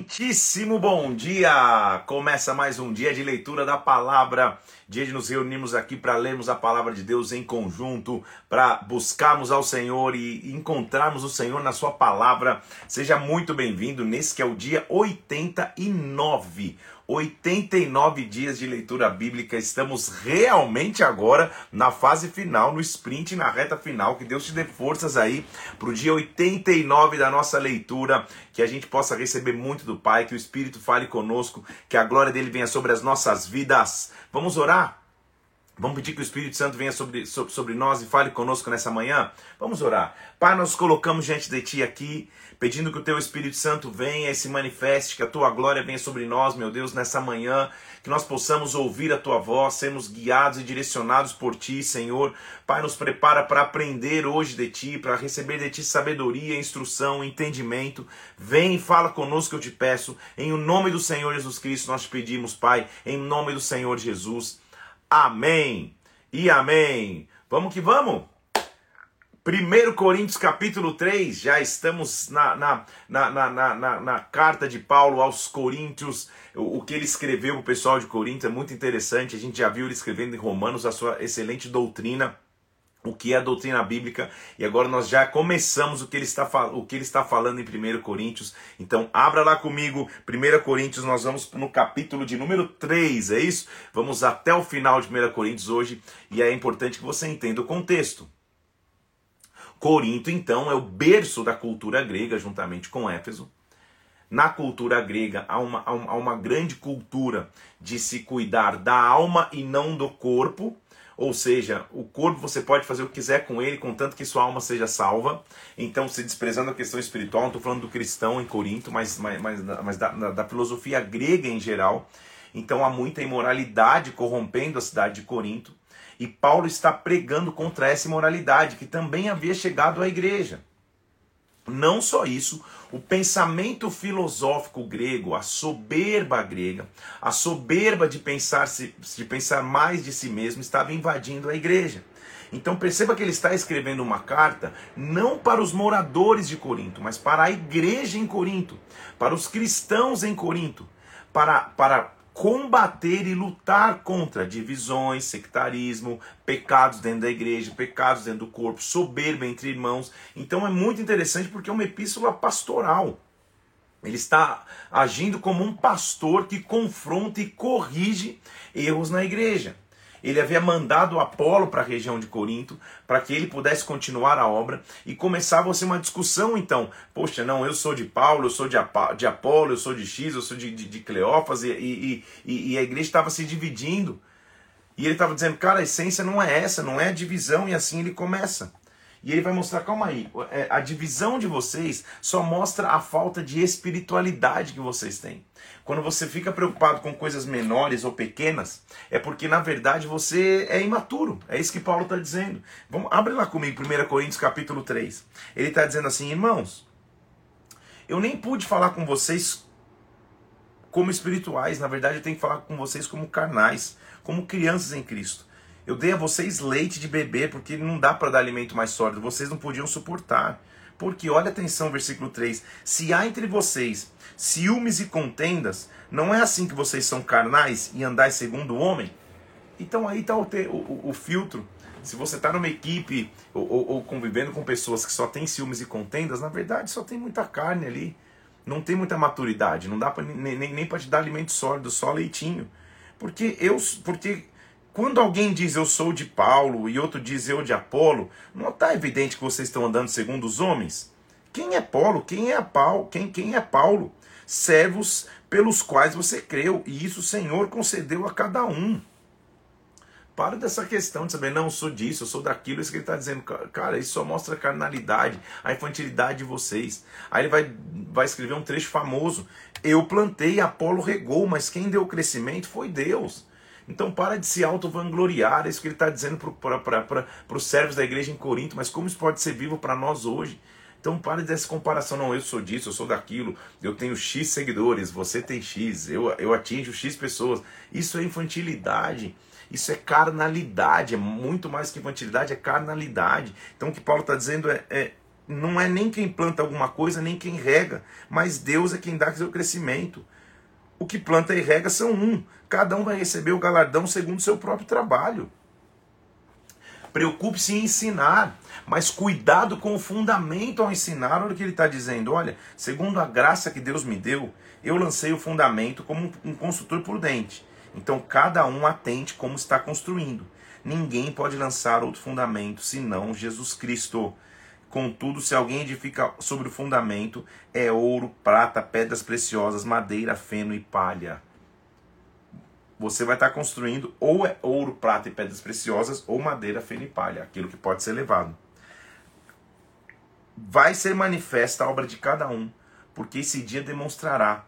Muitíssimo bom dia! Começa mais um dia de leitura da palavra, dia de nos reunirmos aqui para lermos a palavra de Deus em conjunto, para buscarmos ao Senhor e encontrarmos o Senhor na Sua palavra. Seja muito bem-vindo nesse que é o dia 89. 89 dias de leitura bíblica. Estamos realmente agora na fase final, no sprint, na reta final. Que Deus te dê forças aí para o dia 89 da nossa leitura. Que a gente possa receber muito do Pai, que o Espírito fale conosco, que a glória dele venha sobre as nossas vidas. Vamos orar? Vamos pedir que o Espírito Santo venha sobre, sobre, nós e fale conosco nessa manhã? Vamos orar. Pai, nós colocamos diante de Ti aqui, pedindo que o Teu Espírito Santo venha e se manifeste, que a Tua glória venha sobre nós, meu Deus, nessa manhã, que nós possamos ouvir a Tua voz, sermos guiados e direcionados por Ti, Senhor. Pai, nos prepara para aprender hoje de Ti, para receber de Ti sabedoria, instrução, entendimento. Vem e fala conosco, eu te peço. Em o nome do Senhor Jesus Cristo nós te pedimos, Pai, em nome do Senhor Jesus. Amém e amém. Vamos que vamos. 1 Coríntios capítulo 3, já estamos na, na, na, na, na, carta de Paulo aos Coríntios, o, o que ele escreveu para o pessoal de Corinto é muito interessante, a gente já viu ele escrevendo em Romanos a sua excelente doutrina, o que é a doutrina bíblica, e agora nós já começamos o que ele está, o que ele está falando em 1 Coríntios. Então, abra lá comigo, 1 Coríntios, nós vamos no capítulo de número 3, é isso? Vamos até o final de 1 Coríntios hoje, e é importante que você entenda o contexto. Corinto, então, é o berço da cultura grega, juntamente com Éfeso. Na cultura grega há uma, há uma grande cultura de se cuidar da alma e não do corpo, ou seja, o corpo você pode fazer o que quiser com ele, contanto que sua alma seja salva. Então, se desprezando a questão espiritual, não estou falando do cristão em Corinto, mas, mas, mas, da, da filosofia grega em geral. Então, há muita imoralidade corrompendo a cidade de Corinto. E Paulo está pregando contra essa imoralidade que também havia chegado à igreja. Não só isso, o pensamento filosófico grego, a soberba grega, a soberba de pensar, de pensar mais de si mesmo, estava invadindo a igreja. Então perceba que ele está escrevendo uma carta não para os moradores de Corinto, mas para a igreja em Corinto, para os cristãos em Corinto, para, para combater e lutar contra divisões, sectarismo, pecados dentro da igreja, pecados dentro do corpo, soberba entre irmãos. Então é muito interessante porque é uma epístola pastoral. Ele está agindo como um pastor que confronta e corrige erros na igreja ele havia mandado Apolo para a região de Corinto para que ele pudesse continuar a obra e começava a ser uma discussão então. Poxa, não, eu sou de Paulo, eu sou de, de Apolo, eu sou de X, eu sou de, de, de Cleófas e, e, e, e a igreja estava se dividindo. E ele estava dizendo, cara, a essência não é essa, não é a divisão, e assim ele começa. E ele vai mostrar, calma aí, é, a divisão de vocês só mostra a falta de espiritualidade que vocês têm. Quando você fica preocupado com coisas menores ou pequenas, é porque na verdade você é imaturo. É isso que Paulo está dizendo. Vamos, abre lá comigo, 1 Coríntios capítulo 3. Ele está dizendo assim, irmãos, eu nem pude falar com vocês como espirituais, na verdade eu tenho que falar com vocês como carnais, como crianças em Cristo. Eu dei a vocês leite de beber, porque não dá para dar alimento mais sólido, vocês não podiam suportar. Porque, olha atenção, versículo 3: Se há entre vocês ciúmes e contendas, não é assim que vocês são carnais e andais segundo o homem? Então aí está o, o, o, filtro. Se você está numa equipe ou, ou, ou, convivendo com pessoas que só têm ciúmes e contendas, na verdade só tem muita carne ali. Não tem muita maturidade. Não dá pra, nem, nem para te dar alimento sólido, só leitinho. Porque eu. Porque quando alguém diz eu sou de Paulo e outro diz eu de Apolo, não está evidente que vocês estão andando segundo os homens? Quem é Paulo? Quem é Paulo? Quem, quem é Paulo? Servos pelos quais você creu, e isso o Senhor concedeu a cada um. Para dessa questão de saber, não, eu sou disso, eu sou daquilo, isso que ele está dizendo, cara, isso só mostra a carnalidade, a infantilidade de vocês. Aí ele vai, vai escrever um trecho famoso: Eu plantei, Apolo regou, mas quem deu o crescimento foi Deus. Então para de se auto-vangloriar, é isso que ele está dizendo para os servos da igreja em Corinto, mas como isso pode ser vivo para nós hoje? Então pare dessa comparação, não, eu sou disso, eu sou daquilo, eu tenho X seguidores, você tem X, eu, eu atinjo X pessoas. Isso é infantilidade, isso é carnalidade, é muito mais que infantilidade, é carnalidade. Então o que Paulo está dizendo é, é não é nem quem planta alguma coisa, nem quem rega, mas Deus é quem dá seu crescimento. O que planta e rega são um. Cada um vai receber o galardão segundo o seu próprio trabalho. Preocupe-se em ensinar, mas cuidado com o fundamento ao ensinar. Olha o que ele está dizendo. Olha, segundo a graça que Deus me deu, eu lancei o fundamento como um construtor prudente. Então cada um atente como está construindo. Ninguém pode lançar outro fundamento senão Jesus Cristo. Contudo, se alguém edifica sobre o fundamento, é ouro, prata, pedras preciosas, madeira, feno e palha você vai estar construindo ou é ouro, prata e pedras preciosas, ou madeira, feno e palha, aquilo que pode ser levado. Vai ser manifesta a obra de cada um, porque esse dia demonstrará,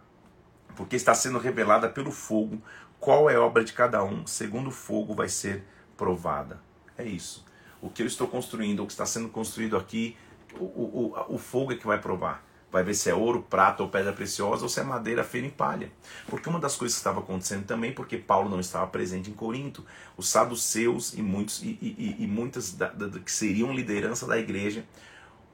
porque está sendo revelada pelo fogo, qual é a obra de cada um, segundo o fogo vai ser provada. É isso. O que eu estou construindo, o que está sendo construído aqui, o, o, o fogo é que vai provar vai ver se é ouro, prata ou pedra preciosa ou se é madeira, feno e palha. Porque uma das coisas que estava acontecendo também, porque Paulo não estava presente em Corinto, os saduceus e muitos e, e, e muitas da, da, que seriam liderança da igreja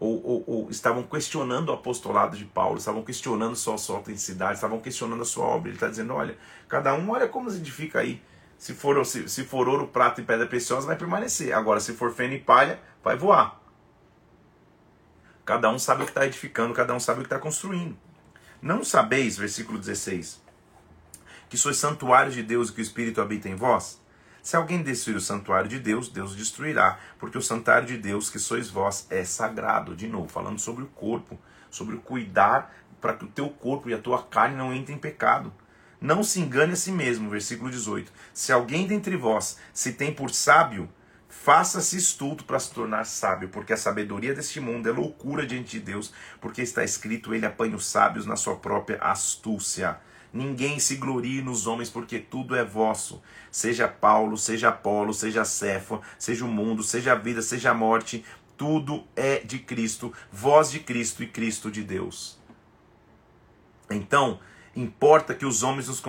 ou, ou, ou, estavam questionando o apostolado de Paulo, estavam questionando sua, sua autenticidade, estavam questionando a sua obra. Ele está dizendo: olha, cada um olha como se edifica aí. Se for, se, se for ouro, prata e pedra preciosa, vai permanecer. Agora, se for feno e palha, vai voar. Cada um sabe o que está edificando, cada um sabe o que está construindo. Não sabeis, versículo 16, que sois santuário de Deus e que o Espírito habita em vós? Se alguém destruir o santuário de Deus, Deus destruirá, porque o santuário de Deus, que sois vós, é sagrado. De novo, falando sobre o corpo, sobre o cuidar para que o teu corpo e a tua carne não entrem em pecado. Não se engane a si mesmo, versículo 18. Se alguém dentre vós se tem por sábio, Faça-se estulto para se tornar sábio, porque a sabedoria deste mundo é loucura diante de Deus, porque está escrito: Ele apanha os sábios na sua própria astúcia. Ninguém se glorie nos homens, porque tudo é vosso. Seja Paulo, seja Apolo, seja Céfala, seja o mundo, seja a vida, seja a morte, tudo é de Cristo, vós de Cristo e Cristo de Deus. Então, Importa que os homens nos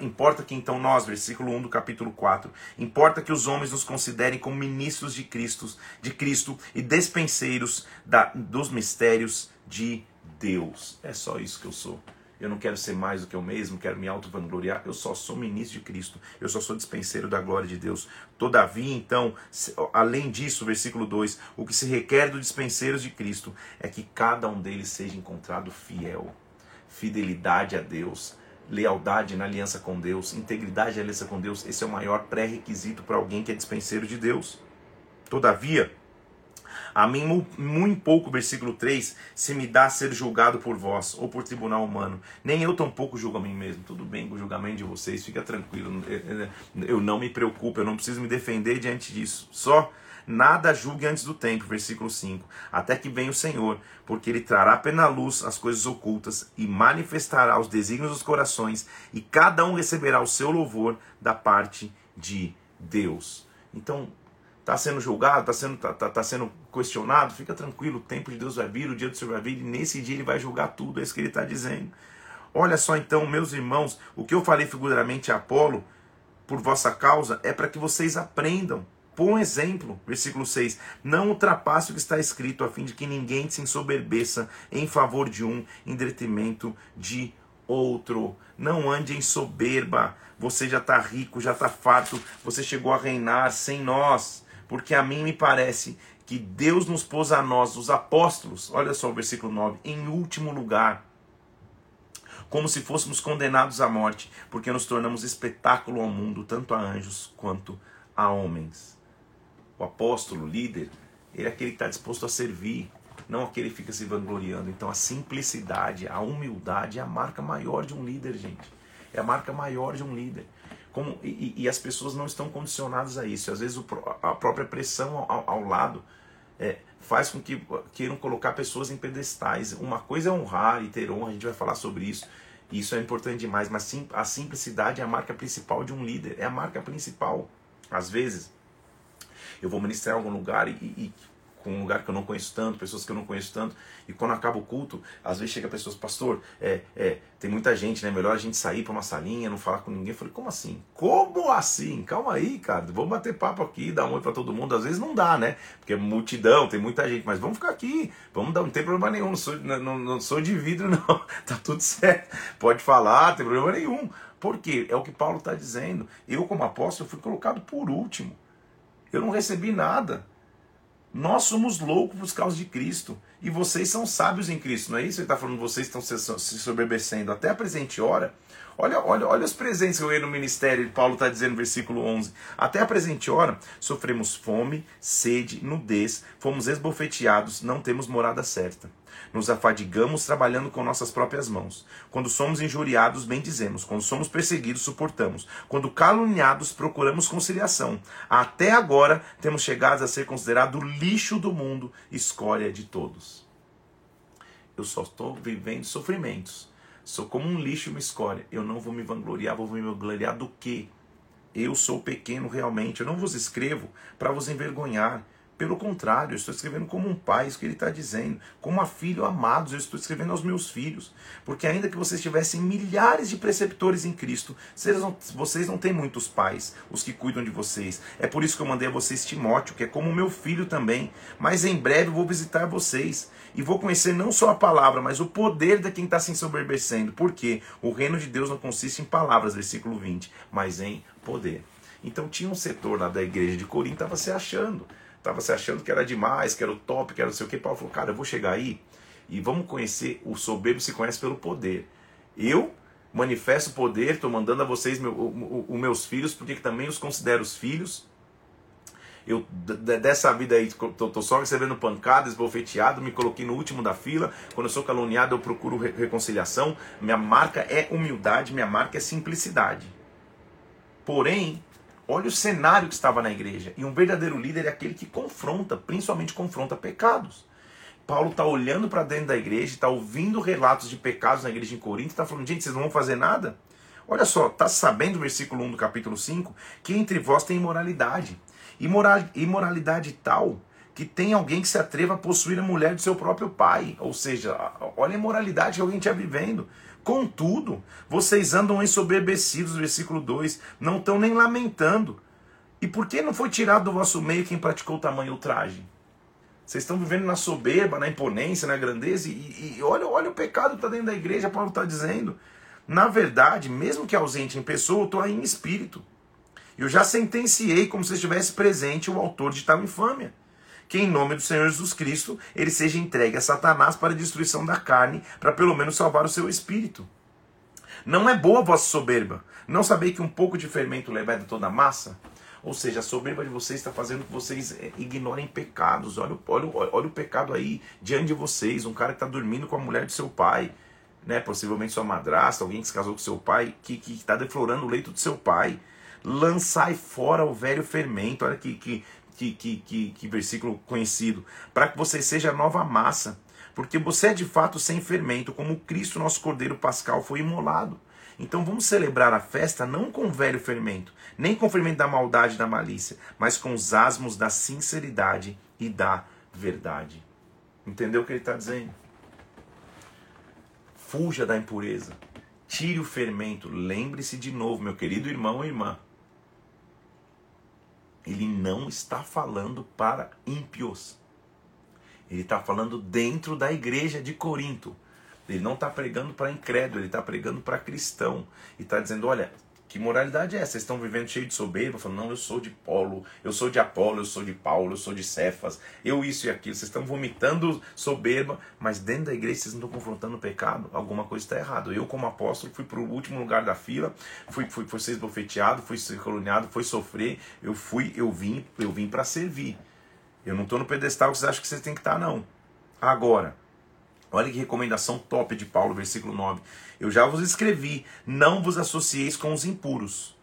importa que então nós, versículo 1 do capítulo 4, importa que os homens nos considerem como ministros de Cristo, de Cristo e despenseiros da, dos mistérios de Deus. É só isso que eu sou. Eu não quero ser mais do que eu mesmo, quero me auto-vangloriar. Eu só sou ministro de Cristo. Eu só sou dispenseiro da glória de Deus. Todavia, então, além disso, versículo 2: o que se requer dos dispenseiros de Cristo é que cada um deles seja encontrado fiel fidelidade a Deus, lealdade na aliança com Deus, integridade na aliança com Deus, esse é o maior pré-requisito para alguém que é dispenseiro de Deus. Todavia, a mim, muito pouco, versículo 3, se me dá ser julgado por vós ou por tribunal humano. Nem eu tampouco julgo a mim mesmo. Tudo bem com o julgamento de vocês, fica tranquilo. Eu não me preocupo, eu não preciso me defender diante disso. Só Nada julgue antes do tempo, versículo 5, até que venha o Senhor, porque ele trará pela luz as coisas ocultas e manifestará os desígnios dos corações, e cada um receberá o seu louvor da parte de Deus. Então, está sendo julgado, está sendo, tá, tá, tá, sendo questionado, fica tranquilo, o tempo de Deus vai vir, o dia do Senhor vai vir, e nesse dia ele vai julgar tudo, é isso que ele está dizendo. Olha só então, meus irmãos, o que eu falei figuramente a Apolo, por vossa causa, é para que vocês aprendam por um exemplo, versículo 6: Não ultrapasse o que está escrito, a fim de que ninguém se ensoberbeça em favor de um, em detrimento de outro. Não ande em soberba. Você já está rico, já está farto, você chegou a reinar sem nós. Porque a mim me parece que Deus nos pôs a nós, os apóstolos, olha só o versículo 9, em último lugar, como se fôssemos condenados à morte, porque nos tornamos espetáculo ao mundo, tanto a anjos quanto a homens o apóstolo, o líder, ele é aquele que está disposto a servir, não aquele que fica se vangloriando. Então a simplicidade, a humildade é a marca maior de um líder, gente. É a marca maior de um líder. Como, e, e as pessoas não estão condicionadas a isso. Às vezes o, a própria pressão ao, ao lado é, faz com que queiram colocar pessoas em pedestais. Uma coisa é honrar e ter honra, a gente vai falar sobre isso. Isso é importante demais, mas sim, a simplicidade é a marca principal de um líder. É a marca principal. Às vezes, eu vou ministrar em algum lugar e, e com um lugar que eu não conheço tanto, pessoas que eu não conheço tanto. E quando acaba o culto, às vezes chega pessoas, pastor, é, é, tem muita gente, né? Melhor a gente sair para uma salinha, não falar com ninguém. Eu falei, como assim? Como assim? Calma aí, cara. Vamos bater papo aqui, dar um oi para todo mundo. Às vezes não dá, né? Porque é multidão, tem muita gente, mas vamos ficar aqui. Vamos dar, não tem problema nenhum. Não sou, não, não sou de vidro, não. tá tudo certo. Pode falar, não tem problema nenhum. Por quê? É o que Paulo está dizendo. Eu, como apóstolo, fui colocado por último. Eu não recebi nada. Nós somos loucos por causa de Cristo. E vocês são sábios em Cristo, não é isso? Ele está falando, vocês estão se soberbecendo até a presente hora. Olha, olha, olha os presentes que eu ganhei no ministério, Paulo está dizendo no versículo 11. Até a presente hora, sofremos fome, sede, nudez, fomos esbofeteados, não temos morada certa. Nos afadigamos trabalhando com nossas próprias mãos. Quando somos injuriados, bendizemos. Quando somos perseguidos, suportamos. Quando caluniados, procuramos conciliação. Até agora, temos chegado a ser considerado lixo do mundo, escória de todos. Eu só estou vivendo sofrimentos. Sou como um lixo e uma escória. Eu não vou me vangloriar, vou me vangloriar do quê? Eu sou pequeno realmente. Eu não vos escrevo para vos envergonhar pelo contrário, eu estou escrevendo como um pai, isso que ele está dizendo. Como a filho amados, eu estou escrevendo aos meus filhos. Porque ainda que vocês tivessem milhares de preceptores em Cristo, vocês não, vocês não têm muitos pais, os que cuidam de vocês. É por isso que eu mandei a vocês Timóteo, que é como meu filho também. Mas em breve vou visitar vocês. E vou conhecer não só a palavra, mas o poder de quem está se ensoberbecendo. Porque o reino de Deus não consiste em palavras, versículo 20, mas em poder. Então tinha um setor lá da igreja de Corinto que estava se achando estava se achando que era demais, que era o top, que era não sei o que. Paulo falou, cara, eu vou chegar aí e vamos conhecer, o soberbo se conhece pelo poder. Eu manifesto poder, estou mandando a vocês os meus filhos, porque também os considero os filhos. Eu, dessa vida aí, estou só recebendo pancadas, esbofeteado, me coloquei no último da fila. Quando eu sou caluniado, eu procuro reconciliação. Minha marca é humildade, minha marca é simplicidade. Porém, Olha o cenário que estava na igreja. E um verdadeiro líder é aquele que confronta, principalmente confronta pecados. Paulo está olhando para dentro da igreja, está ouvindo relatos de pecados na igreja em Corinto, está falando, gente, vocês não vão fazer nada? Olha só, está sabendo, versículo 1 do capítulo 5, que entre vós tem imoralidade. Imoral, imoralidade tal que tem alguém que se atreva a possuir a mulher do seu próprio pai. Ou seja, olha a imoralidade que alguém está vivendo. Contudo, vocês andam ensoberbecidos, versículo 2, não estão nem lamentando. E por que não foi tirado do vosso meio quem praticou tamanho ultraje? Vocês estão vivendo na soberba, na imponência, na grandeza, e, e olha, olha o pecado que está dentro da igreja, Paulo está dizendo. Na verdade, mesmo que ausente em pessoa, eu estou aí em espírito. Eu já sentenciei como se estivesse presente o autor de tal infâmia que em nome do Senhor Jesus Cristo ele seja entregue a Satanás para a destruição da carne, para pelo menos salvar o seu espírito. Não é boa a vossa soberba. Não sabei que um pouco de fermento leveda toda a massa? Ou seja, a soberba de vocês está fazendo que vocês é, ignorem pecados. Olha, olha, olha o pecado aí diante de vocês. Um cara que está dormindo com a mulher do seu pai, né? possivelmente sua madrasta, alguém que se casou com seu pai, que está deflorando o leito do seu pai. Lançai fora o velho fermento. Olha que, que que, que, que, que versículo conhecido, para que você seja nova massa, porque você é de fato sem fermento, como Cristo, nosso Cordeiro Pascal, foi imolado. Então vamos celebrar a festa não com o velho fermento, nem com o fermento da maldade e da malícia, mas com os asmos da sinceridade e da verdade. Entendeu o que ele está dizendo? Fuja da impureza. Tire o fermento. Lembre-se de novo, meu querido irmão e irmã ele não está falando para ímpios. Ele está falando dentro da igreja de Corinto. Ele não está pregando para incrédulo, ele está pregando para cristão. E está dizendo: olha, que moralidade é essa? Vocês estão vivendo cheio de soberba, falando, não, eu sou de Paulo, eu sou de Apolo, eu sou de Paulo, eu sou de Cefas, eu isso e aquilo. Vocês estão vomitando soberba, mas dentro da igreja vocês não estão confrontando o pecado. Alguma coisa está errada. Eu, como apóstolo, fui para o último lugar da fila, fui, fui, fui ser esbofeteado, fui ser caluniado, fui sofrer. Eu fui, eu vim, eu vim para servir. Eu não estou no pedestal que vocês acham que vocês têm que estar, tá, não. Agora, Olha que recomendação top de Paulo, versículo 9. Eu já vos escrevi, não vos associeis com os impuros.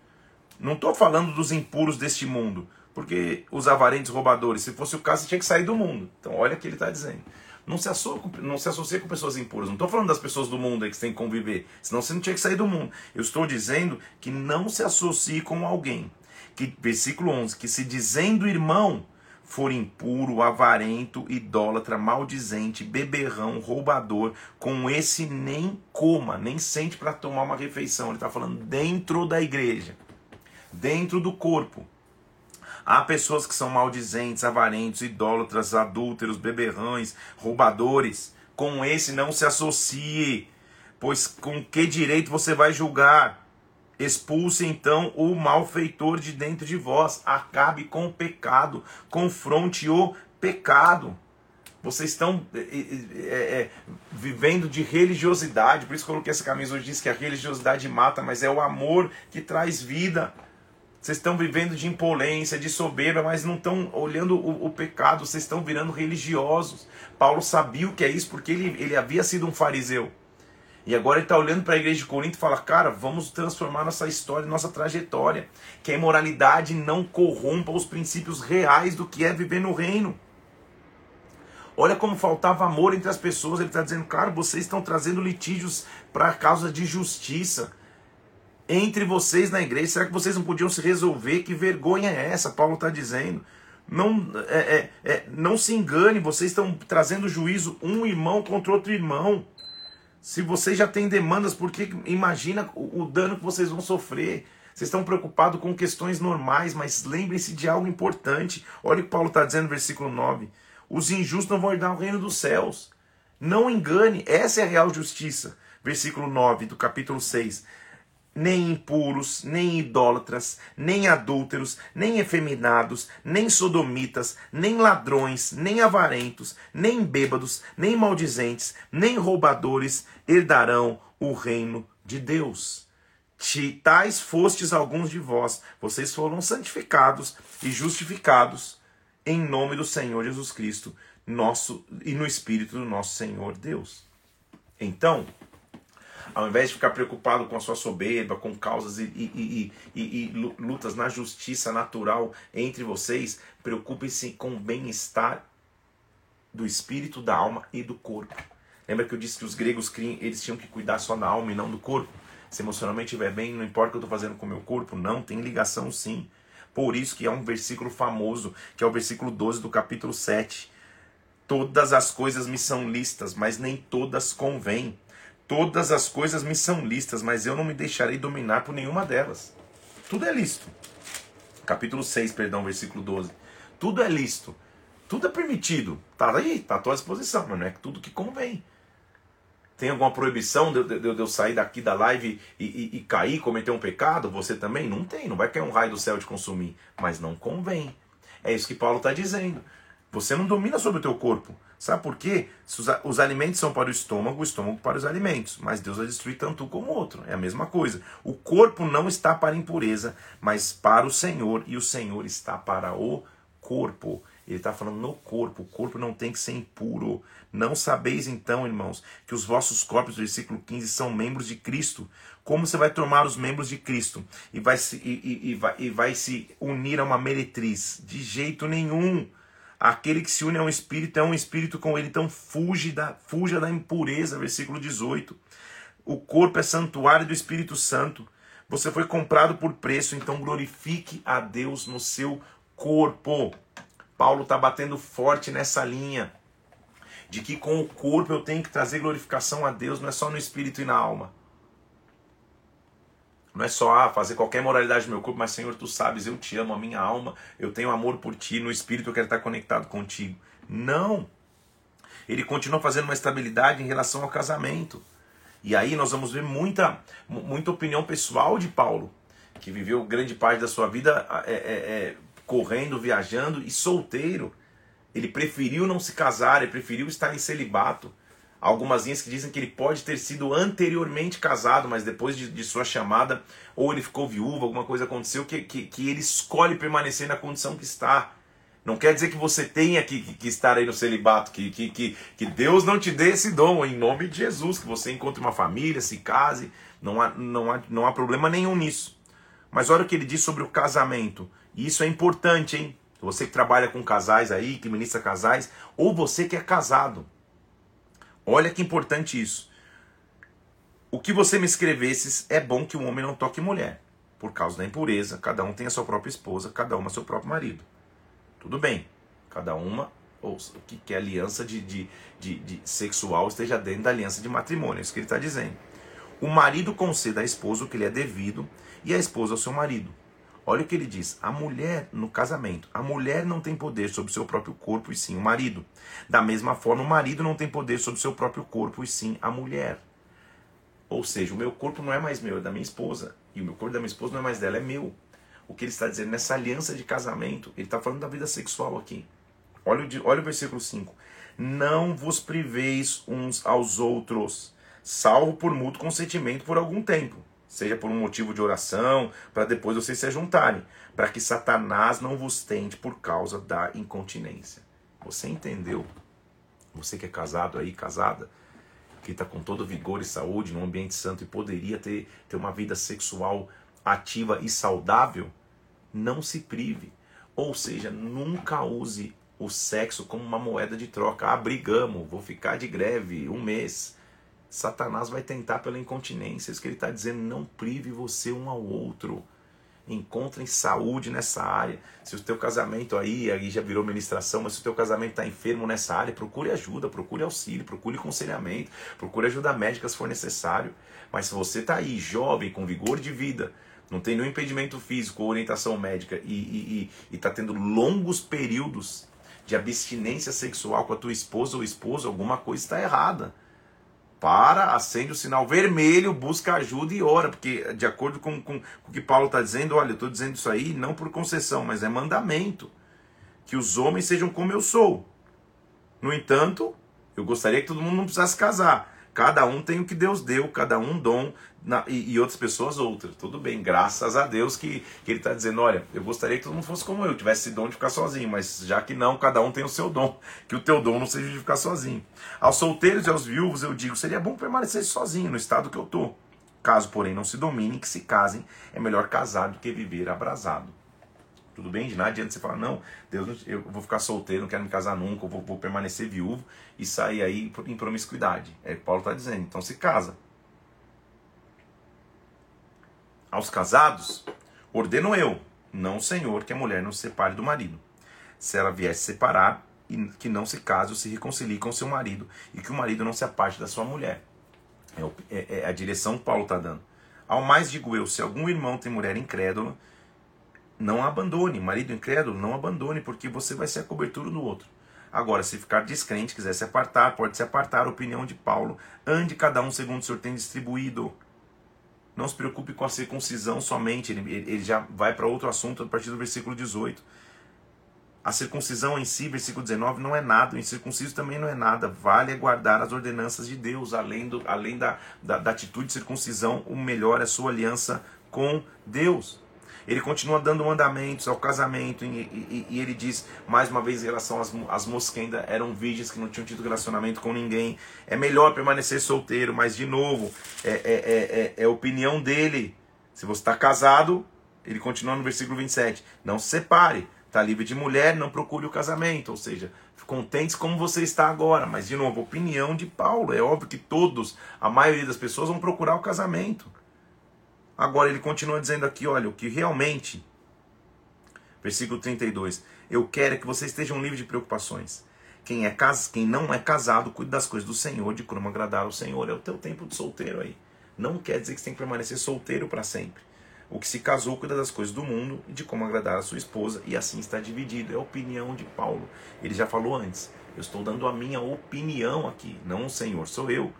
Não estou falando dos impuros deste mundo, porque os avarentos roubadores, se fosse o caso, você tinha que sair do mundo. Então, olha o que ele está dizendo. Não se, associa, não se associa com pessoas impuras. Não estou falando das pessoas do mundo aí que você tem que conviver, senão você não tinha que sair do mundo. Eu estou dizendo que não se associe com alguém. Que, versículo 11, que se dizendo irmão, for impuro, avarento, idólatra, maldizente, beberrão, roubador, com esse nem coma, nem sente para tomar uma refeição. Ele está falando dentro da igreja, dentro do corpo. Há pessoas que são maldizentes, avarentos, idólatras, adúlteros, beberrões, roubadores. Com esse não se associe, pois com que direito você vai julgar? Expulse então o malfeitor de dentro de vós, acabe com o pecado, confronte o pecado. Vocês estão é, é, vivendo de religiosidade, por isso que eu coloquei essa camisa hoje, diz que a religiosidade mata, mas é o amor que traz vida. Vocês estão vivendo de impolência, de soberba, mas não estão olhando o, o, pecado, vocês estão virando religiosos. Paulo sabia o que é isso porque ele, ele havia sido um fariseu. E agora ele está olhando para a igreja de Corinto e fala: Cara, vamos transformar nossa história, nossa trajetória. Que a imoralidade não corrompa os princípios reais do que é viver no reino. Olha como faltava amor entre as pessoas. Ele está dizendo: Cara, vocês estão trazendo litígios para causa de justiça entre vocês na igreja. Será que vocês não podiam se resolver? Que vergonha é essa? Paulo está dizendo. Não, é, é, é, não se engane, vocês estão trazendo juízo um irmão contra outro irmão. Se vocês já têm demandas, porque imagina o, dano que vocês vão sofrer. Vocês estão preocupados com questões normais, mas lembrem-se de algo importante. Olha o que Paulo está dizendo no versículo 9. Os injustos não vão herdar o reino dos céus. Não engane, essa é a real justiça. Versículo 9 do capítulo 6 nem impuros, nem idólatras, nem adúlteros, nem efeminados, nem sodomitas, nem ladrões, nem avarentos, nem bêbados, nem maldizentes, nem roubadores herdarão o reino de Deus. Tais fostes alguns de vós, vocês foram santificados e justificados em nome do Senhor Jesus Cristo, nosso e no espírito do nosso Senhor Deus. Então, ao invés de ficar preocupado com a sua soberba, com causas e, e, e, e lutas na justiça natural entre vocês, preocupe-se com o bem-estar do espírito, da alma e do corpo. Lembra que eu disse que os gregos eles tinham que cuidar só da alma e não do corpo? Se emocionalmente estiver bem, não importa o que eu estou fazendo com o meu corpo, não, tem ligação sim. Por isso que é um versículo famoso, que é o versículo 12 do capítulo 7. Todas as coisas me são listas, mas nem todas convêm. Todas as coisas me são listas, mas eu não me deixarei dominar por nenhuma delas. Tudo é listo. Capítulo 6, perdão, versículo 12. Tudo é listo. Tudo é permitido. Tá aí, tá à tua disposição, mas não é tudo que convém. Tem alguma proibição de, de, de eu sair daqui da live e, e, e, cair, cometer um pecado? Você também? Não tem, não vai cair um raio do céu te consumir. Mas não convém. É isso que Paulo está dizendo. Você não domina sobre o teu corpo. Sabe por quê? Os alimentos são para o estômago, o estômago para os alimentos. Mas Deus vai destruir tanto um como o outro. É a mesma coisa. O corpo não está para a impureza, mas para o Senhor. E o Senhor está para o corpo. Ele está falando no corpo. O corpo não tem que ser impuro. Não sabeis então, irmãos, que os vossos corpos, versículo 15, são membros de Cristo. Como você vai tomar os membros de Cristo e vai se, e, e, e vai, e vai se unir a uma meretriz? De jeito nenhum. Aquele que se une a um espírito é um espírito com ele, então fuge da, fuja da impureza, versículo 18. O corpo é santuário do Espírito Santo. Você foi comprado por preço, então glorifique a Deus no seu corpo. Paulo está batendo forte nessa linha de que com o corpo eu tenho que trazer glorificação a Deus, não é só no espírito e na alma. Não é só ah, fazer qualquer moralidade no meu corpo, mas Senhor, tu sabes, eu te amo, a minha alma, eu tenho amor por ti, no espírito eu quero estar conectado contigo. Não. Ele continua fazendo uma estabilidade em relação ao casamento. E aí nós vamos ver muita, muita opinião pessoal de Paulo, que viveu grande parte da sua vida é, é, é, correndo, viajando e solteiro. Ele preferiu não se casar, ele preferiu estar em celibato algumas linhas que dizem que ele pode ter sido anteriormente casado, mas depois de, de sua chamada, ou ele ficou viúvo, alguma coisa aconteceu, que, que, que, ele escolhe permanecer na condição que está. Não quer dizer que você tenha que, que, que estar aí no celibato, que, que, que, que Deus não te dê esse dom, em nome de Jesus, que você encontre uma família, se case, não há, não há, não há problema nenhum nisso. Mas olha o que ele diz sobre o casamento, e isso é importante, hein? Você que trabalha com casais aí, que ministra casais, ou você que é casado. Olha que importante isso. O que você me escrevesses é bom que o homem não toque mulher, por causa da impureza. Cada um tem a sua própria esposa, cada um a seu próprio marido. Tudo bem. Cada uma, ou que, que a aliança de, de, de, de sexual esteja dentro da aliança de matrimônio. É isso que ele está dizendo. O marido conceda à esposa o que lhe é devido e a esposa ao seu marido. Olha o que ele diz: a mulher no casamento, a mulher não tem poder sobre seu próprio corpo e sim o marido. Da mesma forma, o marido não tem poder sobre seu próprio corpo e sim a mulher. Ou seja, o meu corpo não é mais meu, é da minha esposa. E o meu corpo da minha esposa não é mais dela, é meu. O que ele está dizendo nessa aliança de casamento, ele está falando da vida sexual aqui. Olha o, olha o versículo 5. Não vos priveis uns aos outros, salvo por mútuo consentimento por algum tempo, seja por um motivo de oração, para depois vocês se juntarem, para que Satanás não vos tente por causa da incontinência. Você entendeu? Você que é casado aí, casada, que está com todo vigor e saúde, num ambiente santo e poderia ter, ter uma vida sexual ativa e saudável, não se prive. Ou seja, nunca use o sexo como uma moeda de troca. Ah, brigamos, vou ficar de greve um mês. Satanás vai tentar pela incontinência. Isso que ele está dizendo, não prive você um ao outro. Encontrem saúde nessa área. Se o teu casamento aí, aí já virou ministração, mas se o teu casamento está enfermo nessa área, procure ajuda, procure auxílio, procure aconselhamento, procure ajuda médica se for necessário. Mas se você está aí, jovem, com vigor de vida, não tem nenhum impedimento físico ou orientação médica e está tendo longos períodos de abstinência sexual com a tua esposa ou esposo, alguma coisa está errada. Para, acende o sinal vermelho, busca ajuda e ora, porque de acordo com, com, com o que Paulo está dizendo, olha, eu estou dizendo isso aí não por concessão, mas é mandamento. Que os homens sejam como eu sou. No entanto, eu gostaria que todo mundo não precisasse casar. Cada um tem o que Deus deu, cada um dom, na, e, e, outras pessoas outras. Tudo bem, graças a Deus que, que Ele está dizendo: olha, eu gostaria que todo mundo fosse como eu, tivesse esse dom de ficar sozinho, mas já que não, cada um tem o seu dom, que o teu dom não seja de ficar sozinho. Aos solteiros e aos viúvos eu digo: seria bom permanecer sozinho no estado que eu estou. Caso, porém, não se dominem, que se casem, é melhor casar do que viver abrasado. Tudo bem? De nada adianta você falar, não, Deus, eu vou ficar solteiro, não quero me casar nunca, eu vou, vou permanecer viúvo e sair aí em promiscuidade. É o que Paulo está dizendo. Então se casa. Aos casados, ordeno eu, não o Senhor, que a mulher não se separe do marido. Se ela vier se separar, que não se case ou se reconcilie com seu marido, e que o marido não se aparte da sua mulher. É, é, é a direção que Paulo está dando. Ao mais digo eu, se algum irmão tem mulher incrédula, não abandone. Marido incrédulo, não abandone, porque você vai ser a cobertura do outro. Agora, se ficar descrente, quiser se apartar, pode se apartar. Opinião de Paulo. Ande cada um segundo o Senhor tem distribuído. Não se preocupe com a circuncisão somente. Ele, ele já vai para outro assunto a partir do versículo 18. A circuncisão em si, versículo 19, não é nada. O incircunciso também não é nada. Vale é guardar as ordenanças de Deus. Além, do, além da, da, da atitude de circuncisão, o melhor é a sua aliança com Deus. Ele continua dando mandamentos ao casamento e, e, e, ele diz, mais uma vez, em relação às, às moças que ainda eram virgens, que não tinham tido relacionamento com ninguém. É melhor permanecer solteiro, mas de novo, é, é, é, é, é opinião dele. Se você está casado, ele continua no versículo 27, não se separe. Está livre de mulher, não procure o casamento. Ou seja, contentes como você está agora. Mas, de novo, opinião de Paulo. É óbvio que todos, a maioria das pessoas, vão procurar o casamento. Agora ele continua dizendo aqui, olha, o que realmente, versículo 32, eu quero é que vocês estejam livres de preocupações. Quem, é cas... Quem não é casado, cuide das coisas do Senhor, de como agradar ao Senhor. É o teu tempo de solteiro aí. Não quer dizer que você tem que permanecer solteiro para sempre. O que se casou cuida das coisas do mundo e de como agradar a sua esposa, e assim está dividido. É a opinião de Paulo. Ele já falou antes. Eu estou dando a minha opinião aqui, não o Senhor, sou eu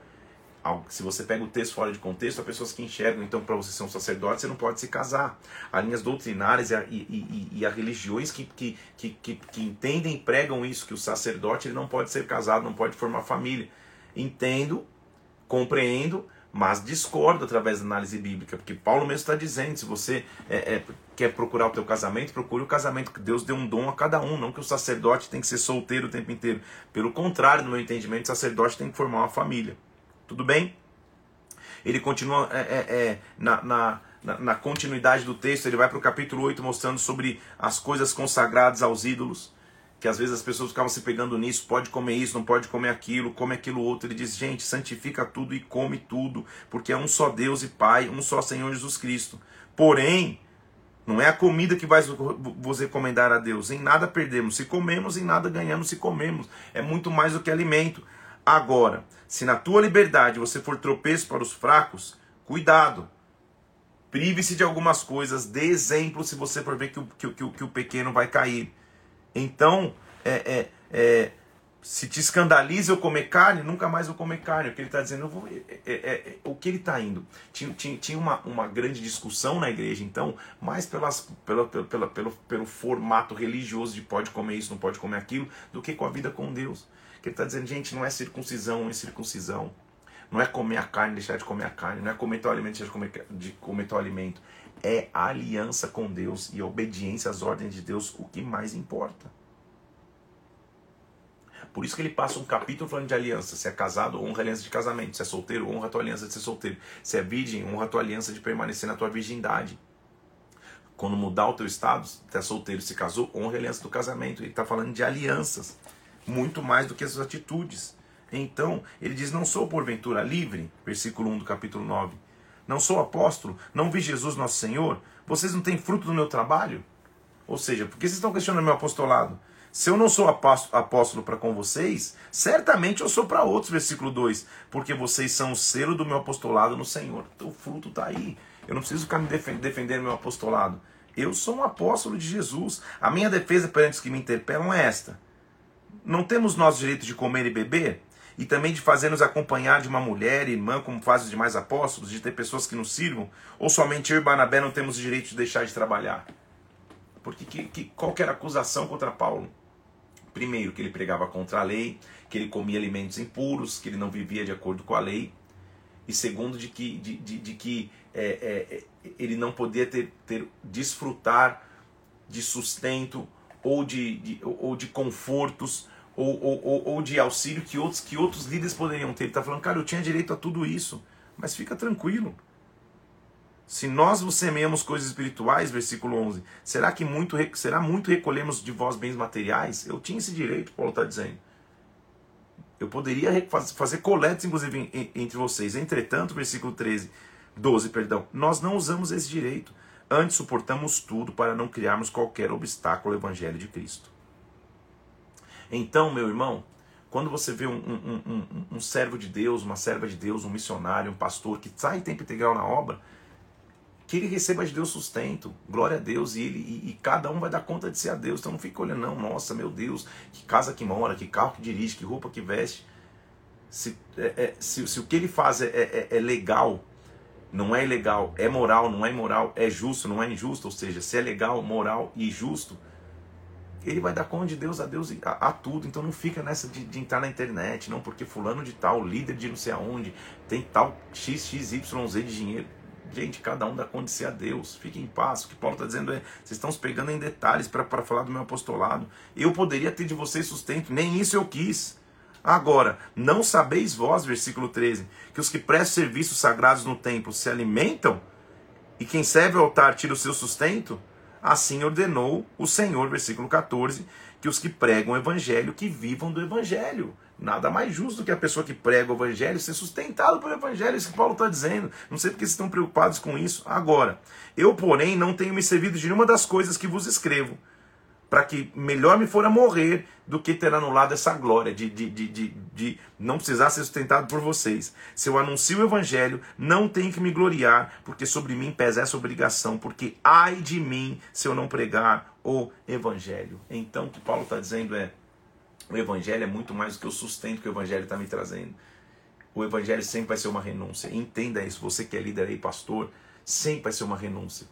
se você pega o texto fora de contexto, há pessoas que enxergam, então, para você ser um sacerdote, você não pode se casar. Há linhas doutrinárias e, e, e, e há religiões que, que, que, que, que entendem e pregam isso, que o sacerdote ele não pode ser casado, não pode formar família. Entendo, compreendo, mas discordo através da análise bíblica, porque Paulo mesmo está dizendo, se você é, é, quer procurar o teu casamento, procure o casamento que Deus deu um dom a cada um, não que o sacerdote tem que ser solteiro o tempo inteiro. Pelo contrário, no meu entendimento, o sacerdote tem que formar uma família. Tudo bem? Ele continua é, é, é, na, na, na, continuidade do texto, ele vai para o capítulo 8 mostrando sobre as coisas consagradas aos ídolos. Que às vezes as pessoas ficavam se pegando nisso, pode comer isso, não pode comer aquilo, come aquilo outro. Ele diz, gente, santifica tudo e come tudo, porque é um só Deus e Pai, um só Senhor Jesus Cristo. Porém, Não é a comida que vai vos recomendar a Deus. Em nada perdemos se comemos, em nada ganhamos se comemos. É muito mais do que alimento. Agora, se na tua liberdade você for tropeço para os fracos, cuidado. Prive-se de algumas coisas, dê exemplo se você for ver que o, que, que, que o pequeno vai cair. Então, é, é, é se te escandaliza eu comer carne, nunca mais vou comer carne. O que ele está dizendo, vou, é, é, é, o que ele está indo. Tinha, tinha, tinha uma, uma grande discussão na igreja, então, mais pelas, pela, pela, pelo, pelo formato religioso de pode comer isso, não pode comer aquilo, do que com a vida com Deus. Que ele está dizendo, gente, não é circuncisão, é circuncisão. Não é comer a carne, deixar de comer a carne. Não é comer teu alimento, deixar de comer, de comer teu alimento. É a aliança com Deus e a obediência às ordens de Deus o que mais importa. Por isso que ele passa um capítulo falando de aliança. Se é casado, honra a aliança de casamento. Se é solteiro, honra a tua aliança de ser solteiro. Se é virgem, honra a tua aliança de permanecer na tua virgindade. Quando mudar o teu estado, se é solteiro, se casou, honra a aliança do casamento. Ele está falando de alianças, muito mais do que essas atitudes. Então, ele diz: Não sou porventura livre, versículo 1 do capítulo 9. Não sou apóstolo, não vi Jesus nosso Senhor. Vocês não têm fruto do meu trabalho? Ou seja, por que vocês estão questionando meu apostolado? Se eu não sou apóstolo para com vocês, certamente eu sou para outros, versículo 2. Porque vocês são o selo do meu apostolado no Senhor. Então, o fruto está aí. Eu não preciso ficar me defendendo meu apostolado. Eu sou um apóstolo de Jesus. A minha defesa perante os que me interpelam é esta: Não temos nós direito de comer e beber? E também de fazer-nos acompanhar de uma mulher, irmã, como fazem os demais apóstolos, de ter pessoas que nos sirvam? Ou somente eu e Barnabé não temos o direito de deixar de trabalhar? Porque que, que, qualquer acusação contra Paulo Primeiro, que ele pregava contra a lei, que ele comia alimentos impuros, que ele não vivia de acordo com a lei. E segundo, de que, de, de, de que é, é, ele não podia ter, ter desfrutar de sustento ou de, de, ou de confortos ou, ou, ou de auxílio que outros, que outros líderes poderiam ter. Ele está falando, cara, eu tinha direito a tudo isso, mas fica tranquilo. Se nós vos semeamos coisas espirituais, versículo 11, será que muito, será muito recolhemos de vós bens materiais? Eu tinha esse direito, Paulo está dizendo. Eu poderia fazer coletas, inclusive, entre vocês. Entretanto, versículo 13, 12, perdão, nós não usamos esse direito. Antes suportamos tudo para não criarmos qualquer obstáculo ao evangelho de Cristo. Então, meu irmão, quando você vê um, um, um, um servo de Deus, uma serva de Deus, um missionário, um pastor que sai em tempo integral na obra, que ele receba de Deus sustento, glória a Deus, e, ele, e, e, cada um vai dar conta de ser a Deus. Então não fica olhando, não, nossa, meu Deus, que casa que mora, que carro que dirige, que roupa que veste. Se, é, é, se, se o que ele faz é, é, é, legal, não é ilegal, é moral, não é imoral, é justo, não é injusto, ou seja, se é legal, moral e justo, ele vai dar conta de Deus a Deus a, a tudo. Então não fica nessa de, de, entrar na internet, não, porque fulano de tal, líder de não sei aonde, tem tal XXYZ de dinheiro. Gente, cada um dá conta de ser a Deus. Fique em paz. O que Paulo está dizendo é: vocês estão se pegando em detalhes para falar do meu apostolado. Eu poderia ter de vocês sustento, nem isso eu quis. Agora, não sabeis vós, versículo 13, que os que prestam serviços sagrados no templo se alimentam? E quem serve ao altar tira o seu sustento? Assim ordenou o Senhor, versículo 14, que os que pregam o evangelho que vivam do evangelho. Nada mais justo do que a pessoa que prega o evangelho ser sustentado pelo evangelho, isso que Paulo está dizendo. Não sei porque vocês estão preocupados com isso. Agora, eu, porém, não tenho me servido de nenhuma das coisas que vos escrevo, para que melhor me fora morrer do que ter anulado essa glória de, de, de, de, não precisar ser sustentado por vocês. Se eu anuncio o evangelho, não tenho que me gloriar, porque sobre mim pesa essa obrigação, porque ai de mim se eu não pregar o evangelho. Então, o que Paulo está dizendo é o Evangelho é muito mais do que o sustento que o Evangelho está me trazendo. O Evangelho sempre vai ser uma renúncia. Entenda isso. Você que é líder aí, pastor, sempre vai ser uma renúncia.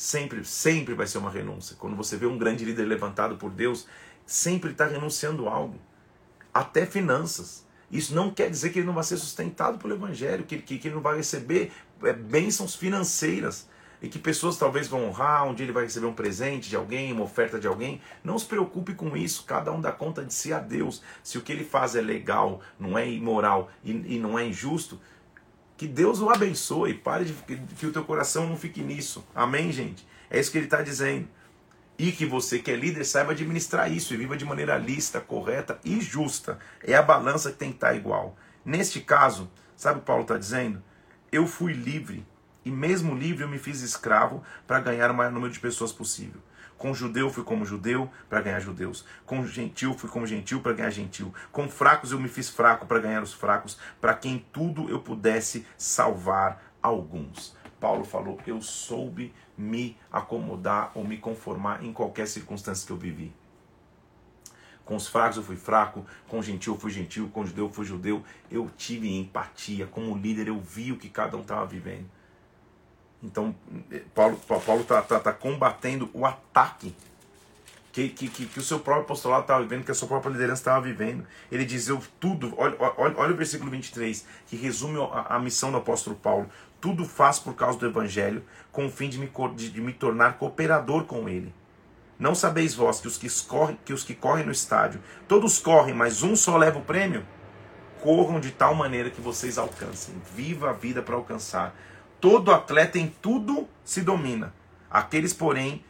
Sempre, sempre vai ser uma renúncia. Quando você vê um grande líder levantado por Deus, sempre está renunciando algo. Até finanças. Isso não quer dizer que ele não vai ser sustentado pelo Evangelho, que, que, que ele não vai receber é, bênçãos financeiras e que pessoas talvez vão honrar, um dia ele vai receber um presente de alguém, uma oferta de alguém. Não se preocupe com isso, cada um dá conta de si a Deus. Se o que ele faz é legal, não é imoral e, e não é injusto, que Deus o abençoe, pare de que o teu coração não fique nisso. Amém, gente? É isso que ele está dizendo. E que você que é líder saiba administrar isso e viva de maneira lista, correta e justa. É a balança que tem que estar igual. Neste caso, sabe o que Paulo está dizendo? Eu fui livre E mesmo livre eu me fiz escravo para ganhar o maior número de pessoas possível. Com judeu fui como judeu para ganhar judeus. Com gentil fui como gentil para ganhar gentil. Com fracos eu me fiz fraco para ganhar os fracos, para que em tudo eu pudesse salvar alguns. Paulo falou: Eu soube me acomodar ou me conformar em qualquer circunstância que eu vivi. Com os fracos eu fui fraco, com gentil eu fui gentil, com judeu eu fui judeu. Eu tive empatia, como líder eu vi o que cada um estava vivendo. Então, Paulo está Paulo tá, tá, tá combatendo o ataque que, que, que, que, o seu próprio apostolado estava vivendo, que a sua própria liderança estava vivendo. Ele diz: Eu tudo, olha, olha, olha o versículo 23, que resume a, a, missão do apóstolo Paulo. Tudo faz por causa do evangelho, com o fim de me, de, de me tornar cooperador com ele. Não sabeis vós que os que, correm, que os que correm no estádio, todos correm, mas um só leva o prêmio? Corram de tal maneira que vocês alcancem. Viva a vida para alcançar. Todo atleta em tudo se domina. Aqueles, porém,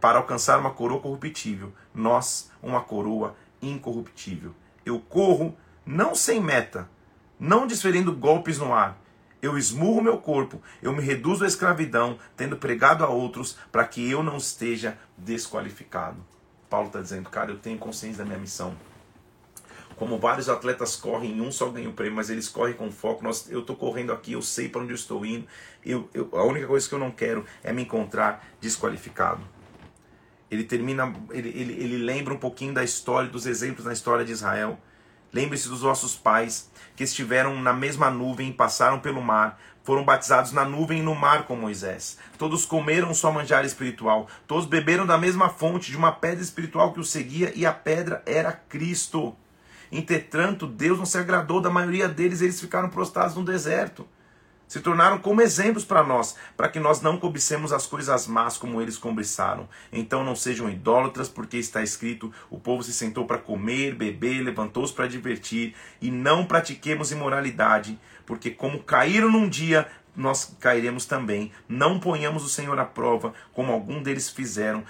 para alcançar uma coroa corruptível, nós uma coroa incorruptível. Eu corro não sem meta, não desferindo golpes no ar. Eu esmurro meu corpo, eu me reduzo à escravidão, tendo pregado a outros, para que eu não esteja desqualificado. Paulo está dizendo, cara, eu tenho consciência da minha missão como vários atletas correm, um só ganha o prêmio, mas eles correm com foco. Nós, eu estou correndo aqui, eu sei para onde eu estou indo. Eu, eu, a única coisa que eu não quero é me encontrar desqualificado. Ele termina, ele, ele, ele lembra um pouquinho da história, dos exemplos na história de Israel. Lembre-se dos vossos pais, que estiveram na mesma nuvem e passaram pelo mar, foram batizados na nuvem e no mar com Moisés. Todos comeram sua manjar espiritual, todos beberam da mesma fonte, de uma pedra espiritual que os seguia, e a pedra era Cristo. Entretanto, Deus não se agradou da maioria deles, eles ficaram prostrados no deserto. Se tornaram como exemplos para nós, para que nós não cobicemos as coisas más como eles cobiçaram. Então não sejam idólatras, porque está escrito: o povo se sentou para comer, beber, levantou-se para divertir, e não pratiquemos imoralidade, porque como caíram num dia, nós cairemos também. Não ponhamos o Senhor à prova, como algum deles fizeram,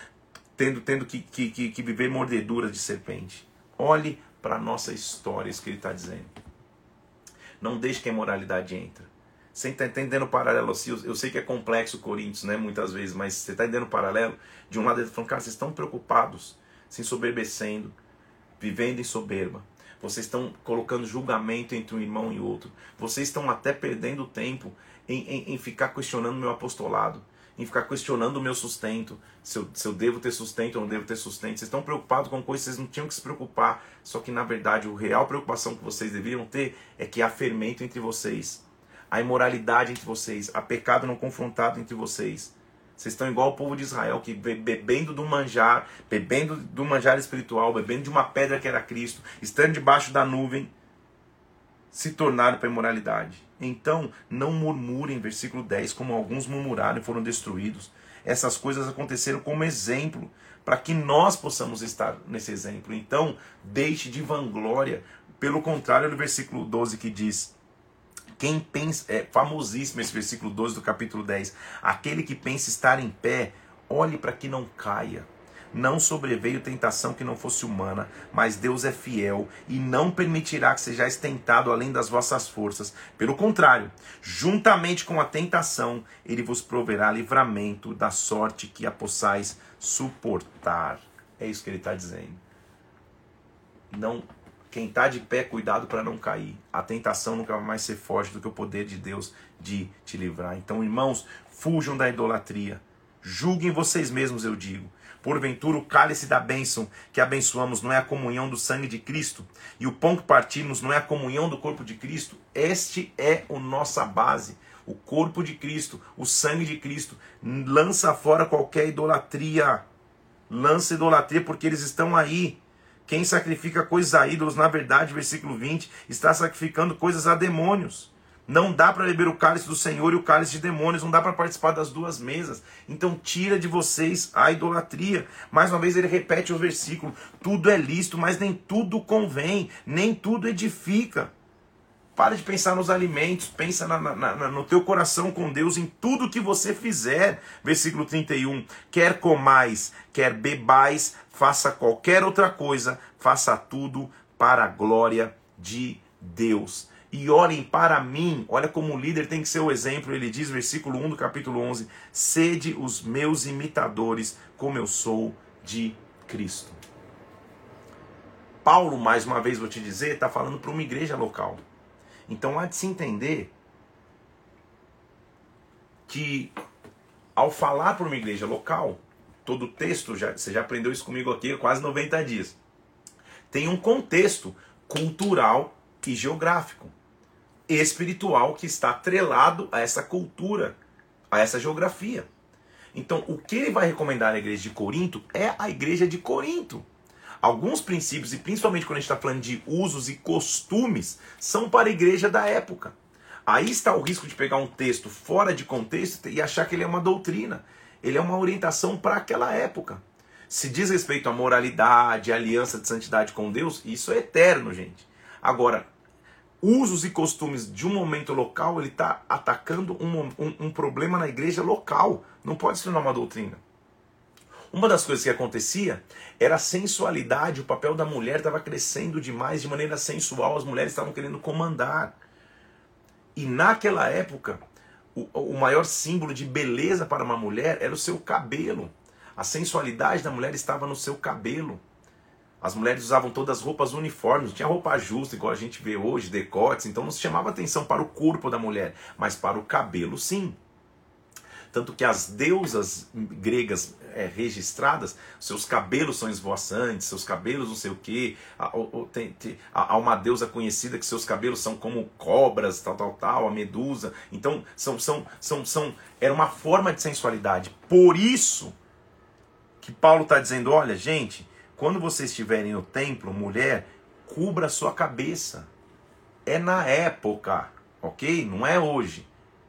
tendo, tendo que, que, que viver mordeduras de serpente. Olhe para a nossa história, isso que ele está dizendo. Não deixe que a imoralidade entre. Você está entendendo o paralelo? Eu sei que é complexo Coríntios, né? Muitas vezes, mas você está entendendo o paralelo? De um lado ele tá falando, cara, vocês estão preocupados, se ensoberbecendo, vivendo em soberba. Vocês estão colocando julgamento entre um irmão e outro. Vocês estão até perdendo tempo em, em, em ficar questionando meu apostolado em ficar questionando o meu sustento, se eu, se eu devo ter sustento ou não devo ter sustento. Vocês estão preocupados com coisas que vocês não tinham que se preocupar. Só que, na verdade, a real preocupação que vocês deveriam ter é que há fermento entre vocês, a imoralidade entre vocês, há pecado não confrontado entre vocês. Vocês estão igual o povo de Israel, que bebendo do manjar, bebendo do manjar espiritual, bebendo de uma pedra que era Cristo, estando debaixo da nuvem, se tornaram para a imoralidade. Então, não murmurem, versículo 10, como alguns murmuraram e foram destruídos. Essas coisas aconteceram como exemplo, para que nós possamos estar nesse exemplo. Então, deixe de vanglória. Pelo contrário, no versículo 12 que diz: quem pensa, é famosíssimo esse versículo 12 do capítulo 10. Aquele que pensa estar em pé, olhe para que não caia. Não sobreveio tentação que não fosse humana, mas Deus é fiel e não permitirá que sejais tentado além das vossas forças. Pelo contrário, juntamente com a tentação, ele vos proverá livramento da sorte que a possais suportar. É isso que ele está dizendo. Não, quem está de pé, cuidado para não cair. A tentação nunca vai mais ser forte do que o poder de Deus de te livrar. Então, irmãos, fujam da idolatria. Julguem vocês mesmos, eu digo. Porventura, o cálice da bênção que abençoamos não é a comunhão do sangue de Cristo, e o pão que partimos não é a comunhão do corpo de Cristo. Este é a nossa base, o corpo de Cristo, o sangue de Cristo. Lança fora qualquer idolatria. Lança idolatria porque eles estão aí. Quem sacrifica coisas a ídolos, na verdade, versículo 20, está sacrificando coisas a demônios. Não dá para beber o cálice do Senhor e o cálice de demônios, não dá para participar das duas mesas. Então tira de vocês a idolatria. Mais uma vez ele repete o versículo: tudo é lícito, mas nem tudo convém, nem tudo edifica. Para de pensar nos alimentos, pensa na, na, na, no teu coração com Deus em tudo que você fizer. Versículo 31. Quer comais, quer bebais, faça qualquer outra coisa, faça tudo para a glória de Deus. E olhem para mim. Olha como o líder tem que ser o exemplo. Ele diz, versículo 1 do capítulo 11: Sede os meus imitadores, como eu sou de Cristo. Paulo, mais uma vez vou te dizer, está falando para uma igreja local. Então há de se entender que ao falar para uma igreja local, todo o texto, já, você já aprendeu isso comigo aqui quase 90 dias, tem um contexto cultural e geográfico, espiritual que está atrelado a essa cultura, a essa geografia. Então, o que ele vai recomendar na igreja de Corinto é a igreja de Corinto. Alguns princípios, e principalmente quando a gente está falando de usos e costumes, são para a igreja da época. Aí está o risco de pegar um texto fora de contexto e achar que ele é uma doutrina. Ele é uma orientação para aquela época. Se diz respeito à moralidade, à aliança de santidade com Deus, isso é eterno, gente. Agora, usos e costumes de um momento local, ele está atacando um, um, um, problema na igreja local. Não pode se tornar uma doutrina. Uma das coisas que acontecia era a sensualidade, o papel da mulher estava crescendo demais, de maneira sensual, as mulheres estavam querendo comandar. E naquela época, o, o maior símbolo de beleza para uma mulher era o seu cabelo. A sensualidade da mulher estava no seu cabelo. As mulheres usavam todas roupas uniformes, não tinha roupa justa, igual a gente vê hoje, decotes, então não se chamava atenção para o corpo da mulher, mas para o cabelo sim. Tanto que as deusas gregas é, registradas, seus cabelos são esvoaçantes, seus cabelos não sei o que. Há uma deusa conhecida que seus cabelos são como cobras, tal, tal, tal, a medusa. Então, são, são, são, são, era uma forma de sensualidade. Por isso que Paulo está dizendo: olha, gente, quando vocês estiverem no templo, mulher, cubra a sua cabeça. É na época, ok? Não é hoje.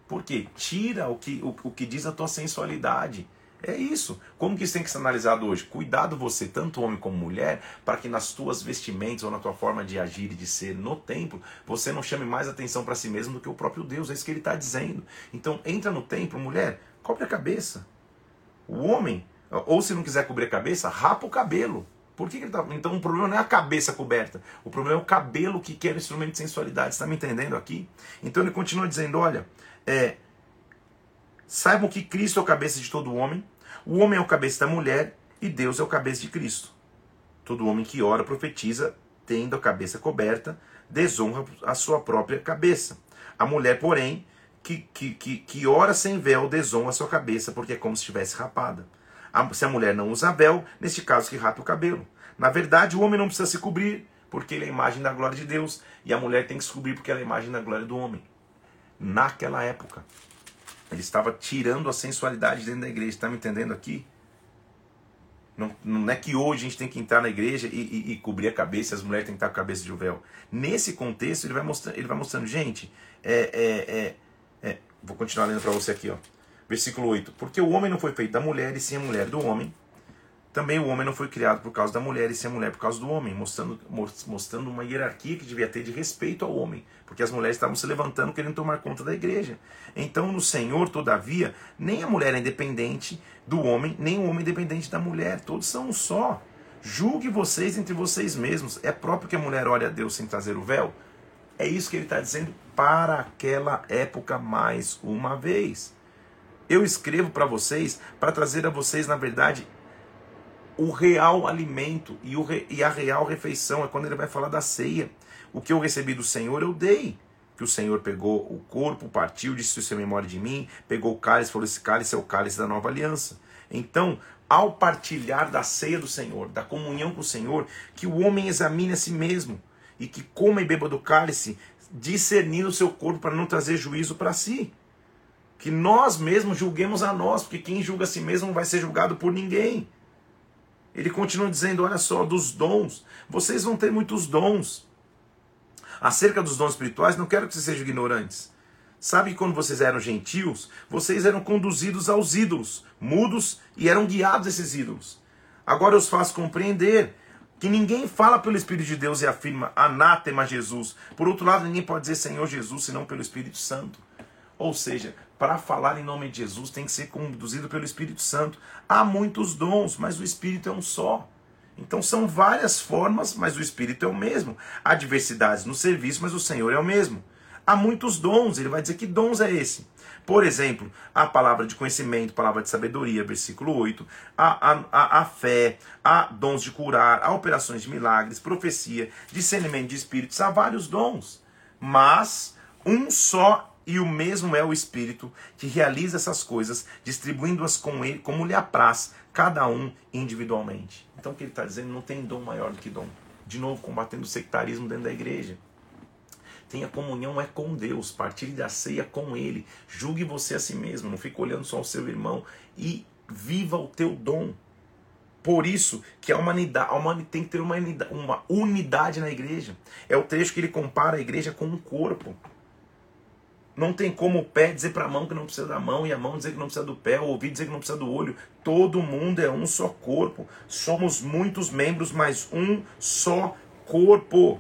Porque tira o que, o, o que diz a tua sensualidade. É isso. Como que isso tem que ser analisado hoje? Cuidado você, tanto homem como mulher, para que nas tuas vestimentas ou na tua forma de agir e de ser no templo, você não chame mais atenção para si mesmo do que o próprio Deus. É isso que ele está dizendo. Então, entra no templo, mulher, cobre a cabeça. O homem, ou se não quiser cobrir a cabeça, rapa o cabelo. Por que, que ele tá... Então o problema não é a cabeça coberta. O problema é o cabelo que quer o instrumento de sensualidade. Está me entendendo aqui? Então ele continua dizendo: olha, é, saibam que Cristo é o cabeça de todo homem, o homem é o cabeça da mulher e Deus é o cabeça de Cristo. Todo homem que ora profetiza, tendo a cabeça coberta, desonra a sua própria cabeça. A mulher, porém, que, que, que, que ora sem véu, desonra a sua cabeça, porque é como se estivesse rapada. Se a mulher não usa véu, neste caso que rapa o cabelo. Na verdade, o homem não precisa se cobrir, porque ele é a imagem da glória de Deus, e a mulher tem que se cobrir porque ela é a imagem da glória do homem naquela época. Ele estava tirando a sensualidade dentro da igreja. Está me entendendo aqui? Não, não é que hoje a gente tem que entrar na igreja e, e, e cobrir a cabeça, as mulheres têm que estar com a cabeça de véu. Nesse contexto, ele vai mostrando, ele vai mostrando gente, é, é, é, é vou continuar lendo para você aqui, ó. Versículo 8: Porque o homem não foi feito da mulher, e sim a mulher do homem. Também o homem não foi criado por causa da mulher, e sim a mulher por causa do homem, mostrando, mostrando uma hierarquia que devia ter de respeito ao homem, porque as mulheres estavam se levantando querendo tomar conta da igreja. Então, no Senhor, todavia, nem a mulher é independente do homem, nem o homem é independente da mulher, todos são um só. Julgue vocês entre vocês mesmos. É próprio que a mulher ore a Deus sem trazer o véu? É isso que ele está dizendo para aquela época mais uma vez. Eu escrevo para vocês para trazer a vocês, na verdade, o real alimento e, o re, e a real refeição. É quando ele vai falar da ceia. O que eu recebi do Senhor, eu dei. Que o Senhor pegou o corpo, partiu, disse isso é memória de mim, pegou o cálice, falou: esse cálice é o cálice da nova aliança. Então, ao partilhar da ceia do Senhor, da comunhão com o Senhor, que o homem examine a si mesmo e que coma e beba do cálice, discernindo o seu corpo para não trazer juízo para si. Que nós mesmos julguemos a nós, porque quem julga a si mesmo não vai ser julgado por ninguém. Ele continua dizendo: olha só, dos dons, vocês vão ter muitos dons. Acerca dos dons espirituais, não quero que vocês sejam ignorantes. Sabe que quando vocês eram gentios, vocês eram conduzidos aos ídolos, mudos e eram guiados esses ídolos. Agora eu os faço compreender que ninguém fala pelo Espírito de Deus e afirma anátema Jesus. Por outro lado, ninguém pode dizer Senhor Jesus senão pelo Espírito Santo. Ou seja, para falar em nome de Jesus tem que ser conduzido pelo Espírito Santo. Há muitos dons, mas o Espírito é um só. Então são várias formas, mas o Espírito é o mesmo. Há diversidades no serviço, mas o Senhor é o mesmo. Há muitos dons, ele vai dizer que dons é esse. Por exemplo, a palavra de conhecimento, palavra de sabedoria, versículo 8, a, a, a, a fé, há dons de curar, há operações de milagres, profecia, discernimento de espíritos, há vários dons. Mas um só e o mesmo é o Espírito que realiza essas coisas, distribuindo-as com ele como lhe apraz, cada um individualmente. Então o que ele está dizendo não tem dom maior do que dom. De novo, combatendo o sectarismo dentro da igreja. Tenha comunhão é com Deus, partilhe da ceia com Ele. Julgue você a si mesmo, não fique olhando só o seu irmão e viva o teu dom. Por isso que a humanidade, a humanidade tem que ter uma unidade, uma unidade na igreja. É o trecho que ele compara a igreja com um corpo. Não tem como o pé dizer para a mão que não precisa da mão e a mão dizer que não precisa do pé, o ouvido dizer que não precisa do olho. Todo mundo é um só corpo. Somos muitos membros, mas um só corpo.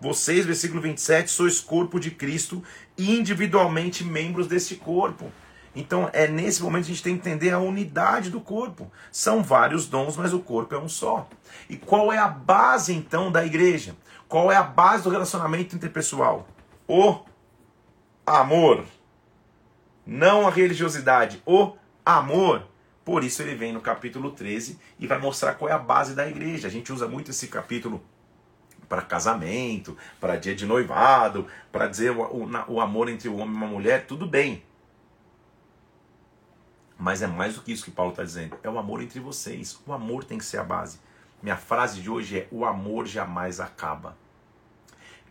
Vocês, versículo 27, sois corpo de Cristo, individualmente membros deste corpo. Então é nesse momento que a gente tem que entender a unidade do corpo. São vários dons, mas o corpo é um só. E qual é a base então da igreja? Qual é a base do relacionamento interpessoal? O amor. Não a religiosidade, o amor. Por isso ele vem no capítulo 13 e vai mostrar qual é a base da igreja. A gente usa muito esse capítulo para casamento, para dia de noivado, para dizer o, o, o, amor entre o homem e uma mulher, tudo bem. Mas é mais do que isso que Paulo está dizendo. É o amor entre vocês. O amor tem que ser a base. Minha frase de hoje é: o amor jamais acaba.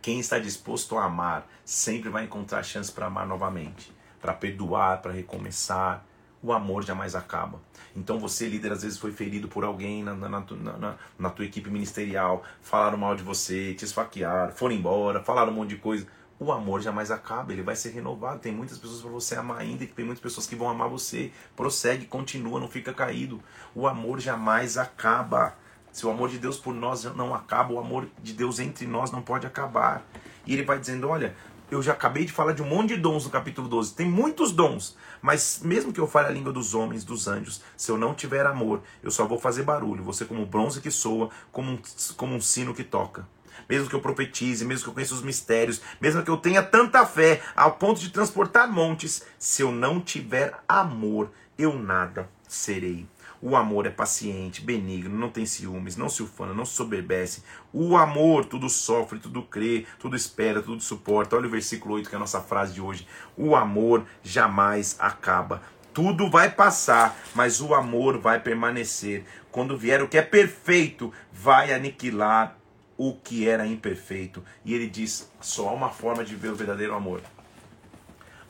Quem está disposto a amar sempre vai encontrar chance para amar novamente, para perdoar, para recomeçar. O amor jamais acaba. Então você, líder, às vezes foi ferido por alguém na, na, na, na tua equipe ministerial, falaram mal de você, te esfaquearam, foram embora, falaram um monte de coisa. O amor jamais acaba, ele vai ser renovado. Tem muitas pessoas para você amar ainda, tem muitas pessoas que vão amar você. Prossegue, continua, não fica caído. O amor jamais acaba. Se o amor de Deus por nós não acaba, o amor de Deus entre nós não pode acabar. E ele vai dizendo: olha, eu já acabei de falar de um monte de dons no capítulo 12. Tem muitos dons, mas mesmo que eu fale a língua dos homens, dos anjos, se eu não tiver amor, eu só vou fazer barulho. Você como bronze que soa, como um, como um sino que toca. Mesmo que eu profetize, mesmo que eu conheça os mistérios, mesmo que eu tenha tanta fé ao ponto de transportar montes, se eu não tiver amor, eu nada serei. O amor é paciente, benigno, não tem ciúmes, não se ufana, não se soberbece. O amor tudo sofre, tudo crê, tudo espera, tudo suporta. Olha o versículo 8, que é a nossa frase de hoje. O amor jamais acaba. Tudo vai passar, mas o amor vai permanecer. Quando vier o que é perfeito, vai aniquilar o que era imperfeito. E ele diz: só há uma forma de ver o verdadeiro amor: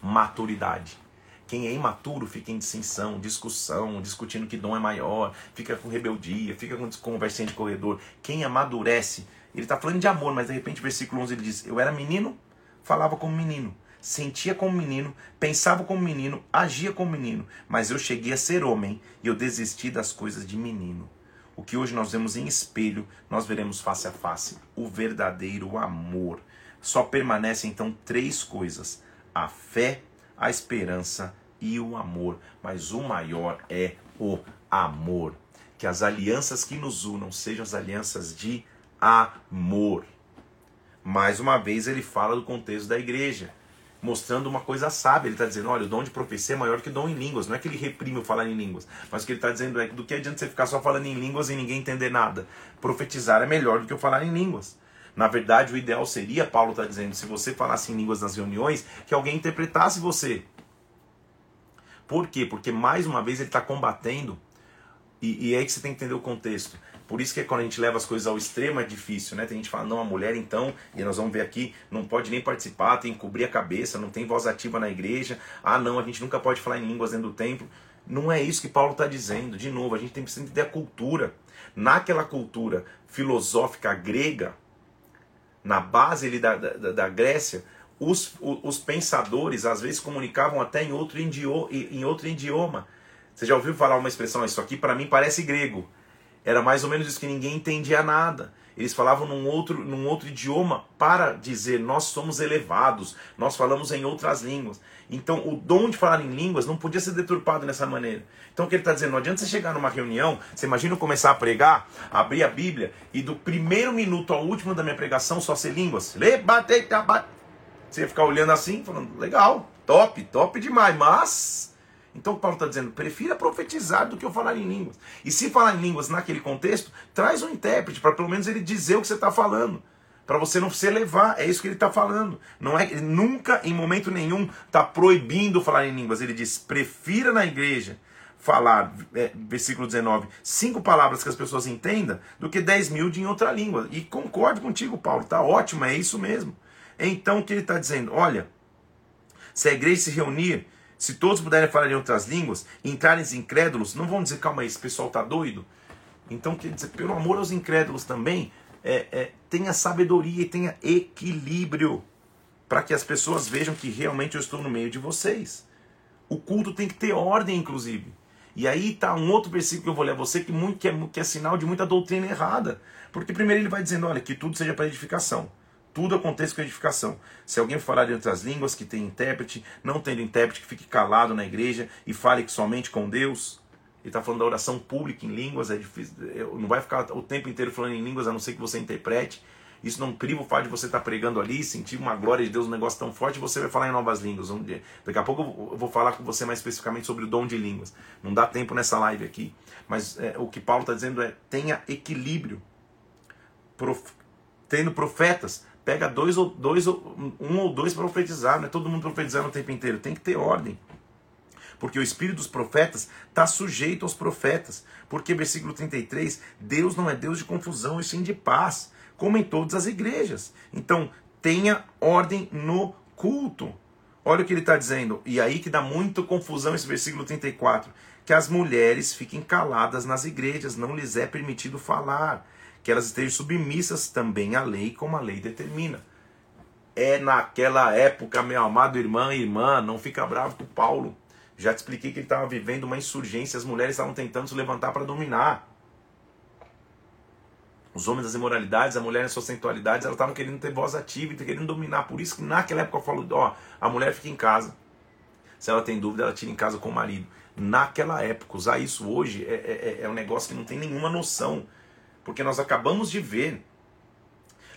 maturidade. Quem é imaturo fica em dissensão, discussão, discutindo que dom é maior, fica com rebeldia, fica com conversinha de corredor. Quem amadurece, ele está falando de amor, mas de repente, versículo 11 ele diz: Eu era menino, falava como menino, sentia como menino, pensava como menino, agia como menino, mas eu cheguei a ser homem e eu desisti das coisas de menino. O que hoje nós vemos em espelho, nós veremos face a face: o verdadeiro amor. Só permanecem então três coisas: a fé, a esperança e o amor, mas o maior é o amor. Que as alianças que nos unam sejam as alianças de amor. Mais uma vez ele fala do contexto da igreja, mostrando uma coisa sábia. Ele está dizendo: olha, o dom de profecia é maior que o dom em línguas. Não é que ele reprime o falar em línguas, mas o que ele está dizendo é: do que adianta você ficar só falando em línguas e ninguém entender nada? Profetizar é melhor do que eu falar em línguas. Na verdade, o ideal seria, Paulo está dizendo, se você falasse em línguas nas reuniões, que alguém interpretasse você. Por quê? Porque mais uma vez ele está combatendo, e, e é aí que você tem que entender o contexto. Por isso que quando a gente leva as coisas ao extremo é difícil, né? Tem gente que fala, não, a mulher então, e nós vamos ver aqui, não pode nem participar, tem que cobrir a cabeça, não tem voz ativa na igreja. Ah, não, a gente nunca pode falar em línguas dentro do templo. Não é isso que Paulo está dizendo. De novo, a gente tem que entender a cultura. Naquela cultura filosófica grega, na base ali da, da, da Grécia, os, os pensadores às vezes comunicavam até em outro, idioma, em outro idioma. Você já ouviu falar uma expressão, isso aqui para mim parece grego. Era mais ou menos isso que ninguém entendia nada. Eles falavam num outro, num outro idioma para dizer nós somos elevados, nós falamos em outras línguas. Então o dom de falar em línguas não podia ser deturpado dessa maneira. Então o que ele está dizendo? Não adianta você chegar numa reunião, você imagina eu começar a pregar, abrir a Bíblia e do primeiro minuto ao último da minha pregação só ser línguas. Você ia ficar olhando assim, falando, legal, top, top demais, mas então Paulo está dizendo, prefira profetizar do que eu falar em línguas. E se falar em línguas naquele contexto, traz um intérprete para pelo menos ele dizer o que você está falando. Para você não se elevar, é isso que ele está falando. Não é nunca, em momento nenhum, está proibindo falar em línguas. Ele diz: prefira na igreja falar, é, versículo 19, cinco palavras que as pessoas entendam, do que dez mil de em outra língua. E concordo contigo, Paulo, tá ótimo, é isso mesmo. Então o que ele está dizendo? Olha, se a igreja se reunir se todos puderem falar em outras línguas, entrarem incrédulos, não vão dizer, calma aí, esse pessoal tá doido? Então, quer dizer, pelo amor aos incrédulos também, é, é, tenha sabedoria e tenha equilíbrio para que as pessoas vejam que realmente eu estou no meio de vocês. O culto tem que ter ordem, inclusive. E aí está um outro versículo que eu vou ler a você que, muito, que, é, que é sinal de muita doutrina errada. Porque primeiro ele vai dizendo, olha, que tudo seja para edificação. Tudo acontece com edificação. Se alguém falar em outras línguas que tem intérprete, não tendo intérprete, que fique calado na igreja e fale somente com Deus. Ele está falando da oração pública em línguas, é difícil, não vai ficar o tempo inteiro falando em línguas, a não ser que você interprete. Isso não priva o fato de você estar tá pregando ali, sentir uma glória de Deus, um negócio tão forte, você vai falar em novas línguas. Daqui a pouco eu vou falar com você mais especificamente sobre o dom de línguas. Não dá tempo nessa live aqui. Mas é, o que Paulo está dizendo é: tenha equilíbrio. Prof... Tendo profetas, Pega dois ou dois, um ou dois profetizar, não é todo mundo profetizando o tempo inteiro, tem que ter ordem. Porque o espírito dos profetas está sujeito aos profetas. Porque, versículo 33, Deus não é Deus de confusão e sim de paz, como em todas as igrejas. Então, tenha ordem no culto. Olha o que ele está dizendo, e aí que dá muita confusão esse versículo 34. Que as mulheres fiquem caladas nas igrejas, não lhes é permitido falar que elas estejam submissas também à lei, como a lei determina. É naquela época, meu amado irmão e irmã, não fica bravo com Paulo. Já te expliquei que ele estava vivendo uma insurgência, as mulheres estavam tentando se levantar para dominar. Os homens das imoralidades, a mulher nas suas sensualidades, elas estavam querendo ter voz ativa e querendo dominar. Por isso que naquela época eu falo, ó, a mulher fica em casa. Se ela tem dúvida, ela tira em casa com o marido. Naquela época, usar isso hoje é, é, é, é um negócio que não tem nenhuma noção porque nós acabamos de ver.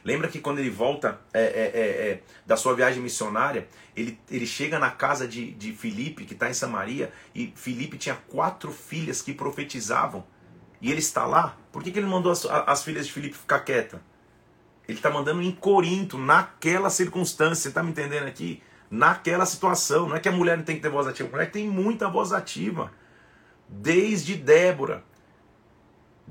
Lembra que quando ele volta é, é, é, é, da sua viagem missionária, ele, ele chega na casa de, de Filipe, que está em Samaria, e Filipe tinha quatro filhas que profetizavam. E ele está lá. Por que, que ele mandou as, as filhas de Filipe ficar quieta? Ele está mandando em Corinto, naquela circunstância. Você está me entendendo aqui? Naquela situação. Não é que a mulher não tem que ter voz ativa. A mulher tem muita voz ativa. Desde Débora.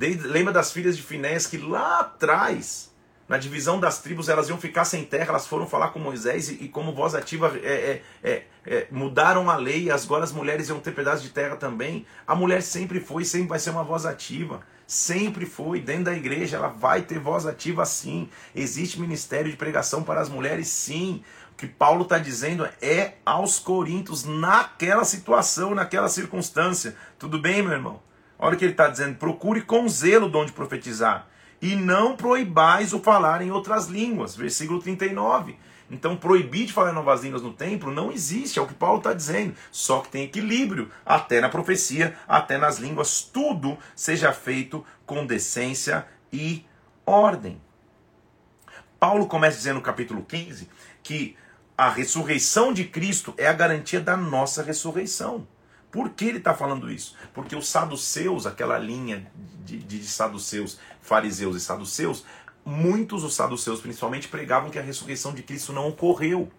Lembra das filhas de Finés que lá atrás, na divisão das tribos, elas iam ficar sem terra, elas foram falar com Moisés e, e como voz ativa é, é, é, é mudaram a lei, agora as mulheres iam ter pedaços de terra também. A mulher sempre foi, sempre vai ser uma voz ativa. Sempre foi, dentro da igreja, ela vai ter voz ativa sim. Existe ministério de pregação para as mulheres, sim. O que Paulo está dizendo é aos Coríntios, naquela situação, naquela circunstância. Tudo bem, meu irmão? Olha o que ele está dizendo: procure com zelo o dom de profetizar, e não proibais o falar em outras línguas. Versículo 39. Então, proibir de falar em novas línguas no templo não existe, é o que Paulo está dizendo. Só que tem equilíbrio, até na profecia, até nas línguas, tudo seja feito com decência e ordem. Paulo começa dizendo no capítulo 15 que a ressurreição de Cristo é a garantia da nossa ressurreição. Por que ele está falando isso? Porque os saduceus, aquela linha de, de, saduceus, fariseus e saduceus, muitos dos saduceus principalmente pregavam que a ressurreição de Cristo não ocorreu.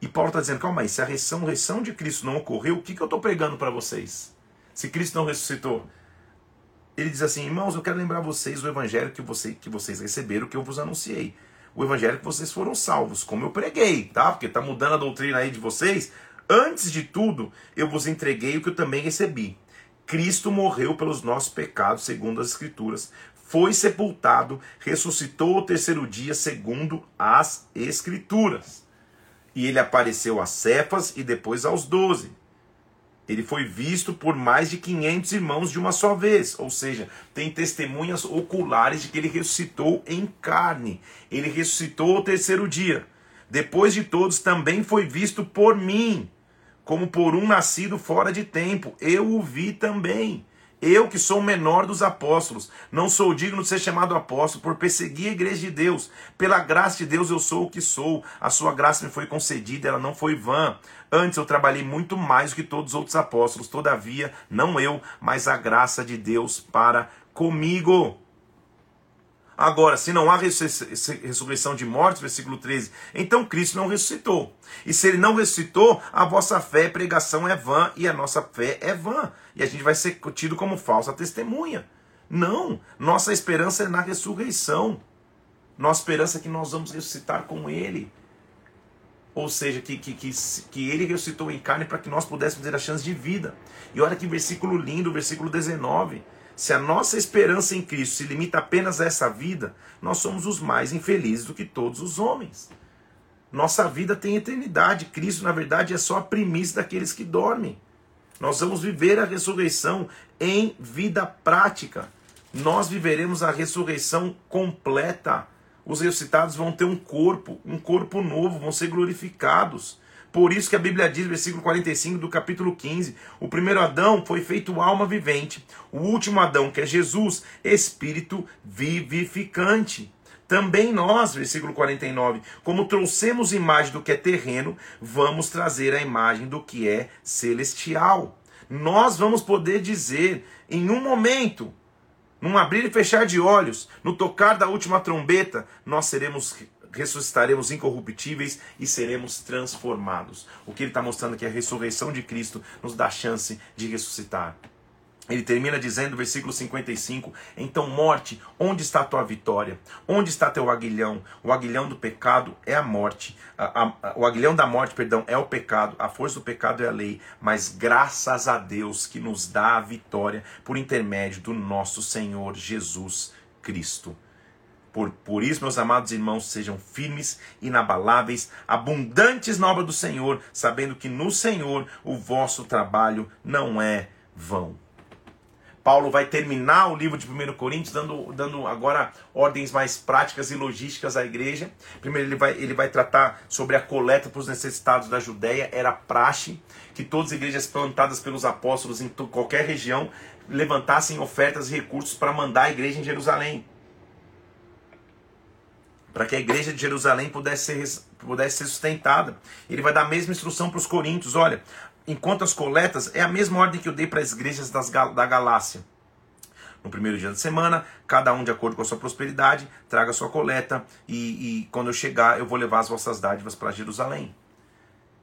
E Paulo está dizendo, calma aí, se a ressurreição de Cristo não ocorreu, o que, que eu estou pregando para vocês? Se Cristo não ressuscitou? Ele diz assim, irmãos, eu quero lembrar vocês do evangelho que, você, que vocês receberam, que eu vos anunciei. O evangelho que vocês foram salvos, como eu preguei, tá? Porque está mudando a doutrina aí de vocês, Antes de tudo, eu vos entreguei o que eu também recebi. Cristo morreu pelos nossos pecados, segundo as Escrituras, foi sepultado, ressuscitou ao terceiro dia, segundo as Escrituras. E ele apareceu a Cefas e depois aos doze. ele foi visto por mais de 500 irmãos de uma só vez, ou seja, tem testemunhas oculares de que ele ressuscitou em carne. Ele ressuscitou ao terceiro dia. Depois de todos, também foi visto por mim, como por um nascido fora de tempo. Eu o vi também. Eu, que sou o menor dos apóstolos, não sou digno de ser chamado apóstolo por perseguir a igreja de Deus. Pela graça de Deus eu sou o que sou. A sua graça me foi concedida, ela não foi vã. Antes eu trabalhei muito mais do que todos os outros apóstolos, todavia, não eu, mas a graça de Deus para comigo. Agora, se não há ressurreição de mortos, versículo 13, então Cristo não ressuscitou. E se ele não ressuscitou, a vossa fé e pregação é vã e a nossa fé é vã. E a gente vai ser tido como falsa testemunha. Não, nossa esperança é na ressurreição. Nossa esperança é que nós vamos ressuscitar com ele. Ou seja, que, que, que, que ele ressuscitou em carne para que nós pudéssemos ter a chance de vida. E olha que versículo lindo, versículo 19. Se a nossa esperança em Cristo se limita apenas a essa vida, nós somos os mais infelizes do que todos os homens. Nossa vida tem eternidade. Cristo, na verdade, é só a primícia daqueles que dormem. Nós vamos viver a ressurreição em vida prática. Nós viveremos a ressurreição completa. Os ressuscitados vão ter um corpo, um corpo novo, vão ser glorificados. Por isso que a Bíblia diz, versículo 45 do capítulo 15: o primeiro Adão foi feito alma vivente, o último Adão, que é Jesus, espírito vivificante. Também nós, versículo 49, como trouxemos imagem do que é terreno, vamos trazer a imagem do que é celestial. Nós vamos poder dizer em um momento, num abrir e fechar de olhos, no tocar da última trombeta, nós seremos ressuscitaremos incorruptíveis e seremos transformados. O que ele está mostrando aqui é a ressurreição de Cristo nos dá a chance de ressuscitar. Ele termina dizendo, versículo 55: Então, morte, onde está a tua vitória? Onde está teu aguilhão? O aguilhão do pecado é a morte. A, a, o aguilhão da morte, perdão, é o pecado. A força do pecado é a lei. Mas graças a Deus que nos dá a vitória por intermédio do nosso Senhor Jesus Cristo. Por, por isso, meus amados irmãos, sejam firmes, inabaláveis, abundantes na obra do Senhor, sabendo que no Senhor o vosso trabalho não é vão. Paulo vai terminar o livro de 1 Coríntios dando, dando agora ordens mais práticas e logísticas à igreja. Primeiro ele vai, ele vai tratar sobre a coleta para os necessitados da Judéia. Era praxe que todas as igrejas plantadas pelos apóstolos em qualquer região levantassem ofertas e recursos para mandar a igreja em Jerusalém para que a igreja de Jerusalém pudesse ser, pudesse ser sustentada. Ele vai dar a mesma instrução para os coríntios: olha, enquanto as coletas, é a mesma ordem que eu dei para as igrejas das, da Galácia. No primeiro dia da semana, cada um de acordo com a sua prosperidade, traga a sua coleta, e, e quando eu chegar, eu vou levar as vossas dádivas para Jerusalém.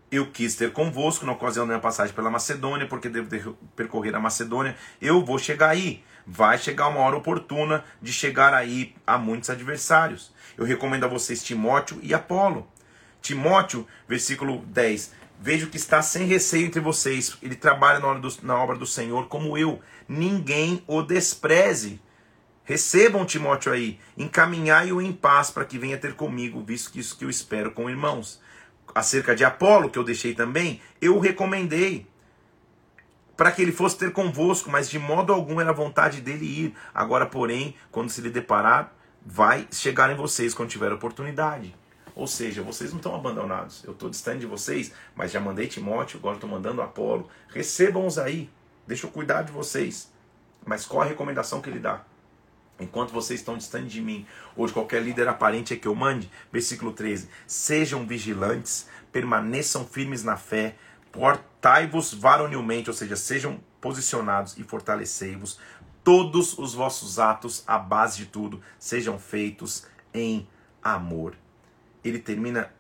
Eu quis ter convosco na ocasião da minha passagem pela Macedônia, porque devo percorrer a Macedônia. Eu vou chegar aí. Vai chegar uma hora oportuna de chegar aí a muitos adversários. Eu recomendo a vocês Timóteo e Apolo. Timóteo, versículo 10. Vejo que está sem receio entre vocês. Ele trabalha na, do, na obra do Senhor como eu. Ninguém o despreze. Recebam Timóteo aí, encaminhai-o em paz para que venha ter comigo, visto que isso que eu espero com irmãos. Acerca de Apolo, que eu deixei também, eu o recomendei para que ele fosse ter convosco, mas de modo algum era vontade dele ir. Agora, porém, quando se lhe deparar, vai chegar em vocês quando tiver oportunidade. Ou seja, vocês não estão abandonados. Eu estou distante de vocês, mas já mandei Timóteo, agora estou mandando Apolo. Recebam-os aí. Deixa eu cuidar de vocês. Mas qual a recomendação que ele dá? Enquanto vocês estão distantes de mim, ou de qualquer líder aparente é que eu mande, versículo 13: Sejam vigilantes, permaneçam firmes na fé, portai-vos varonilmente, ou seja, sejam posicionados e fortalecei-vos, todos os vossos atos, a base de tudo, sejam feitos em amor. Ele termina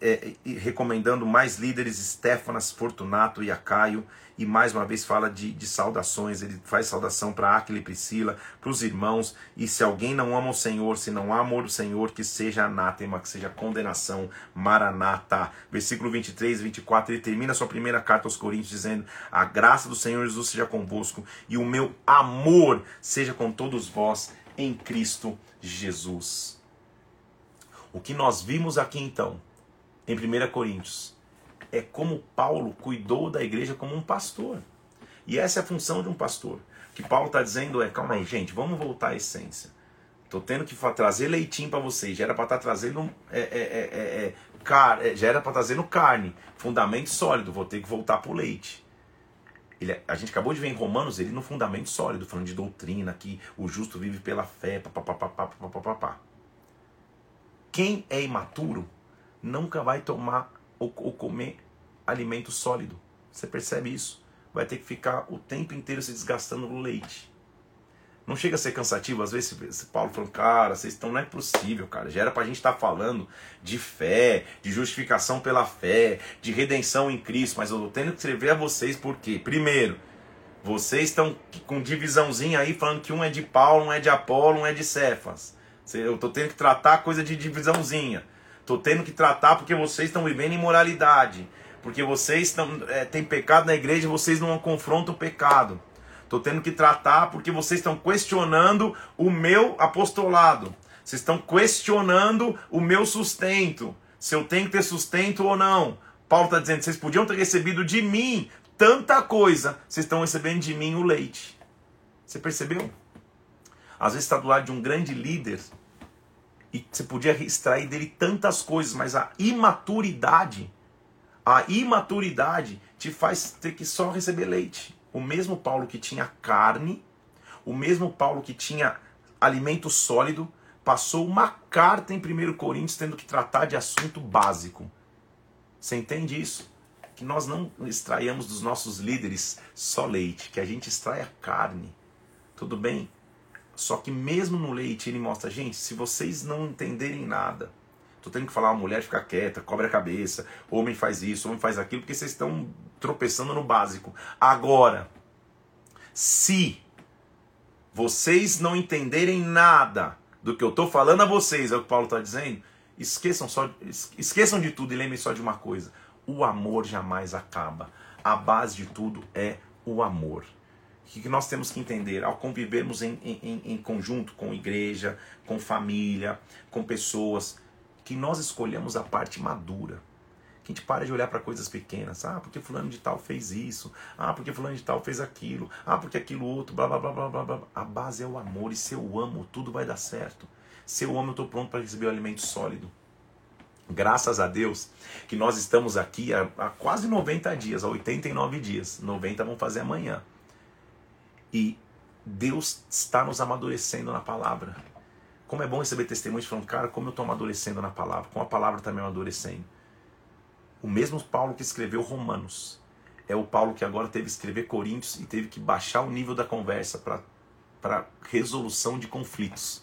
é, recomendando mais líderes, Stefanas, Fortunato e Acaio, e mais uma vez fala de, de saudações, ele faz saudação para Aquila e Priscila, para os irmãos, e se alguém não ama o Senhor, se não há amor do Senhor, que seja anátema, que seja condenação, maranata. Versículo 23 e 24, ele termina sua primeira carta aos Coríntios dizendo, a graça do Senhor Jesus seja convosco, e o meu amor seja com todos vós, em Cristo Jesus. O que nós vimos aqui então, em 1 Coríntios, é como Paulo cuidou da igreja como um pastor. E essa é a função de um pastor. O que Paulo está dizendo é: calma aí, gente, vamos voltar à essência. Tô tendo que trazer leitinho para vocês. Já era para estar tá trazendo é, é, é, é car já era para trazendo carne, fundamento sólido. Vou ter que voltar para o leite. Ele, a gente acabou de ver em Romanos ele no fundamento sólido, falando de doutrina, que o justo vive pela fé. Quem é imaturo nunca vai tomar ou, ou comer alimento sólido. Você percebe isso? Vai ter que ficar o tempo inteiro se desgastando no leite. Não chega a ser cansativo? Às vezes esse Paulo falando, cara, vocês estão, não é possível, cara. Já era pra gente estar tá falando de fé, de justificação pela fé, de redenção em Cristo, mas eu tô tendo que escrever a vocês porque, primeiro, vocês estão com divisãozinha aí falando que um é de Paulo, um é de Apolo, um é de Cefas. Eu tô tendo que tratar coisa de divisãozinha. Tô tendo que tratar porque vocês estão vivendo imoralidade. Porque vocês estão, é, têm pecado na igreja e vocês não confrontam o pecado. Tô tendo que tratar porque vocês estão questionando o meu apostolado. Vocês estão questionando o meu sustento. Se eu tenho que ter sustento ou não. Paulo está dizendo: vocês podiam ter recebido de mim tanta coisa, vocês estão recebendo de mim o leite. Você percebeu? Às vezes está do lado de um grande líder e você podia extrair dele tantas coisas, mas a imaturidade, a imaturidade te faz ter que só receber leite. O mesmo Paulo que tinha carne, o mesmo Paulo que tinha alimento sólido, passou uma carta em 1 Coríntios tendo que tratar de assunto básico. Você entende isso? Que nós não extraiamos dos nossos líderes só leite, que a gente extraia carne. Tudo bem? Só que mesmo no leite ele mostra, gente, se vocês não entenderem nada, tô tendo que falar, a mulher fica quieta, cobre a cabeça, homem faz isso, homem faz aquilo, porque vocês estão tropeçando no básico. Agora, se vocês não entenderem nada do que eu estou falando a vocês, é o que Paulo está dizendo, esqueçam, só, esqueçam de tudo e lembrem só de uma coisa: o amor jamais acaba. A base de tudo é o amor que nós temos que entender ao convivermos em, em, em conjunto com igreja, com família, com pessoas, que nós escolhemos a parte madura. Que a gente para de olhar para coisas pequenas. Ah, porque fulano de tal fez isso. Ah, porque fulano de tal fez aquilo. Ah, porque aquilo outro, blá blá blá blá blá. blá. A base é o amor. E se eu amo, tudo vai dar certo. Se eu amo, eu estou pronto para receber o alimento sólido. Graças a Deus que nós estamos aqui há, há quase 90 dias, há 89 dias. 90 vão fazer amanhã. E Deus está nos amadurecendo na palavra. Como é bom receber testemunhos falando, cara, como eu estou amadurecendo na palavra, como a palavra está me amadurecendo. O mesmo Paulo que escreveu Romanos é o Paulo que agora teve que escrever Coríntios e teve que baixar o nível da conversa para resolução de conflitos.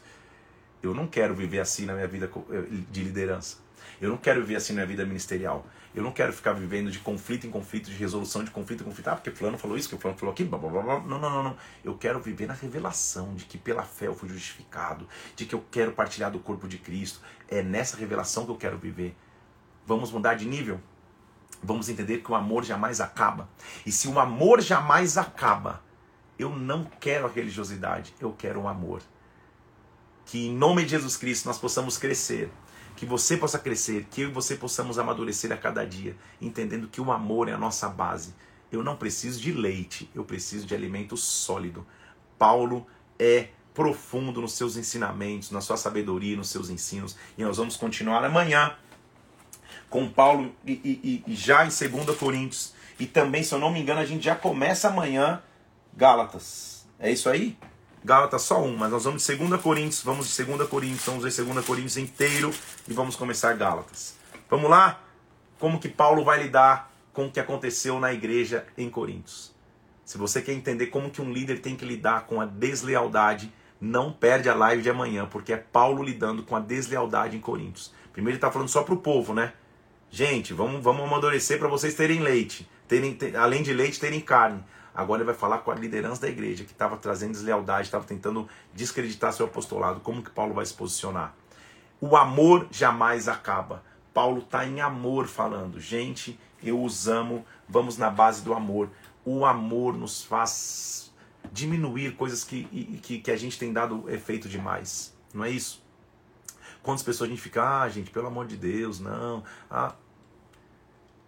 Eu não quero viver assim na minha vida eh, de liderança. Eu não quero viver assim na minha vida ministerial. Eu não quero ficar vivendo de conflito em conflito, de resolução de conflito em conflito. Ah, porque fulano falou isso, que fulano falou aquilo, blá, blá, blá. Não, não, não, não. Eu quero viver na revelação de que pela fé eu fui justificado, de que eu quero partilhar do corpo de Cristo. É nessa revelação que eu quero viver. Vamos mudar de nível? Vamos entender que o amor jamais acaba. E se o amor jamais acaba, eu não quero a religiosidade, eu quero o amor. Que em nome de Jesus Cristo nós possamos crescer que você possa crescer, que eu e você possamos amadurecer a cada dia, entendendo que o amor é a nossa base. Eu não preciso de leite, eu preciso de alimento sólido. Paulo é profundo nos seus ensinamentos, na sua sabedoria, nos seus ensinos, e nós vamos continuar amanhã com Paulo e, e, e já em 2 Coríntios. E também, se eu não me engano, a gente já começa amanhã Gálatas. É isso aí? Gálatas só um, mas nós vamos de 2 Coríntios, vamos de 2 Coríntios, vamos ver 2 Coríntios inteiro e vamos começar Gálatas. Vamos lá? Como que Paulo vai lidar com o que aconteceu na igreja em Coríntios? Se você quer entender como que um líder tem que lidar com a deslealdade, não perde a live de amanhã, porque é Paulo lidando com a deslealdade em Coríntios. Primeiro ele está falando só para o povo, né? Gente, vamos, vamos amadurecer para vocês terem leite, terem, ter, além de leite, terem carne. Agora ele vai falar com a liderança da igreja, que estava trazendo deslealdade, estava tentando descreditar seu apostolado. Como que Paulo vai se posicionar? O amor jamais acaba. Paulo está em amor falando. Gente, eu os amo, vamos na base do amor. O amor nos faz diminuir coisas que, que, que a gente tem dado efeito demais. Não é isso? Quantas pessoas a gente fica, ah, gente, pelo amor de Deus, não. Ah,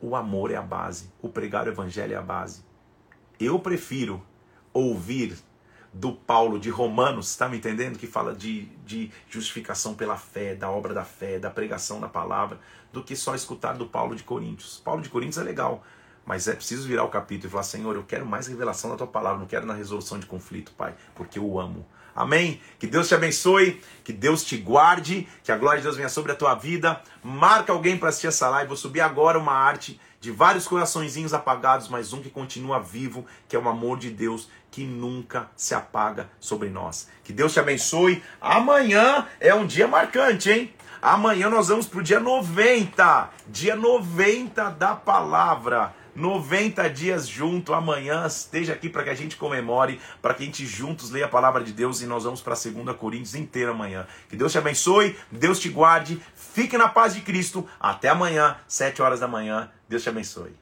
o amor é a base, o pregar o evangelho é a base. Eu prefiro ouvir do Paulo de Romanos, está me entendendo? Que fala de, de justificação pela fé, da obra da fé, da pregação da palavra, do que só escutar do Paulo de Coríntios. Paulo de Coríntios é legal, mas é preciso virar o capítulo e falar: Senhor, eu quero mais revelação da tua palavra, não quero na resolução de conflito, Pai, porque eu amo. Amém? Que Deus te abençoe, que Deus te guarde, que a glória de Deus venha sobre a tua vida. Marca alguém para assistir essa live. Vou subir agora uma arte de vários coraçõezinhos apagados, mas um que continua vivo, que é o amor de Deus que nunca se apaga sobre nós. Que Deus te abençoe. Amanhã é um dia marcante, hein? Amanhã nós vamos para o dia 90, dia 90 da palavra. 90 dias junto, amanhã esteja aqui para que a gente comemore, para que a gente juntos leia a palavra de Deus e nós vamos para a segunda Coríntios inteira amanhã. Que Deus te abençoe, Deus te guarde, fique na paz de Cristo. Até amanhã, 7 horas da manhã. Deus te abençoe.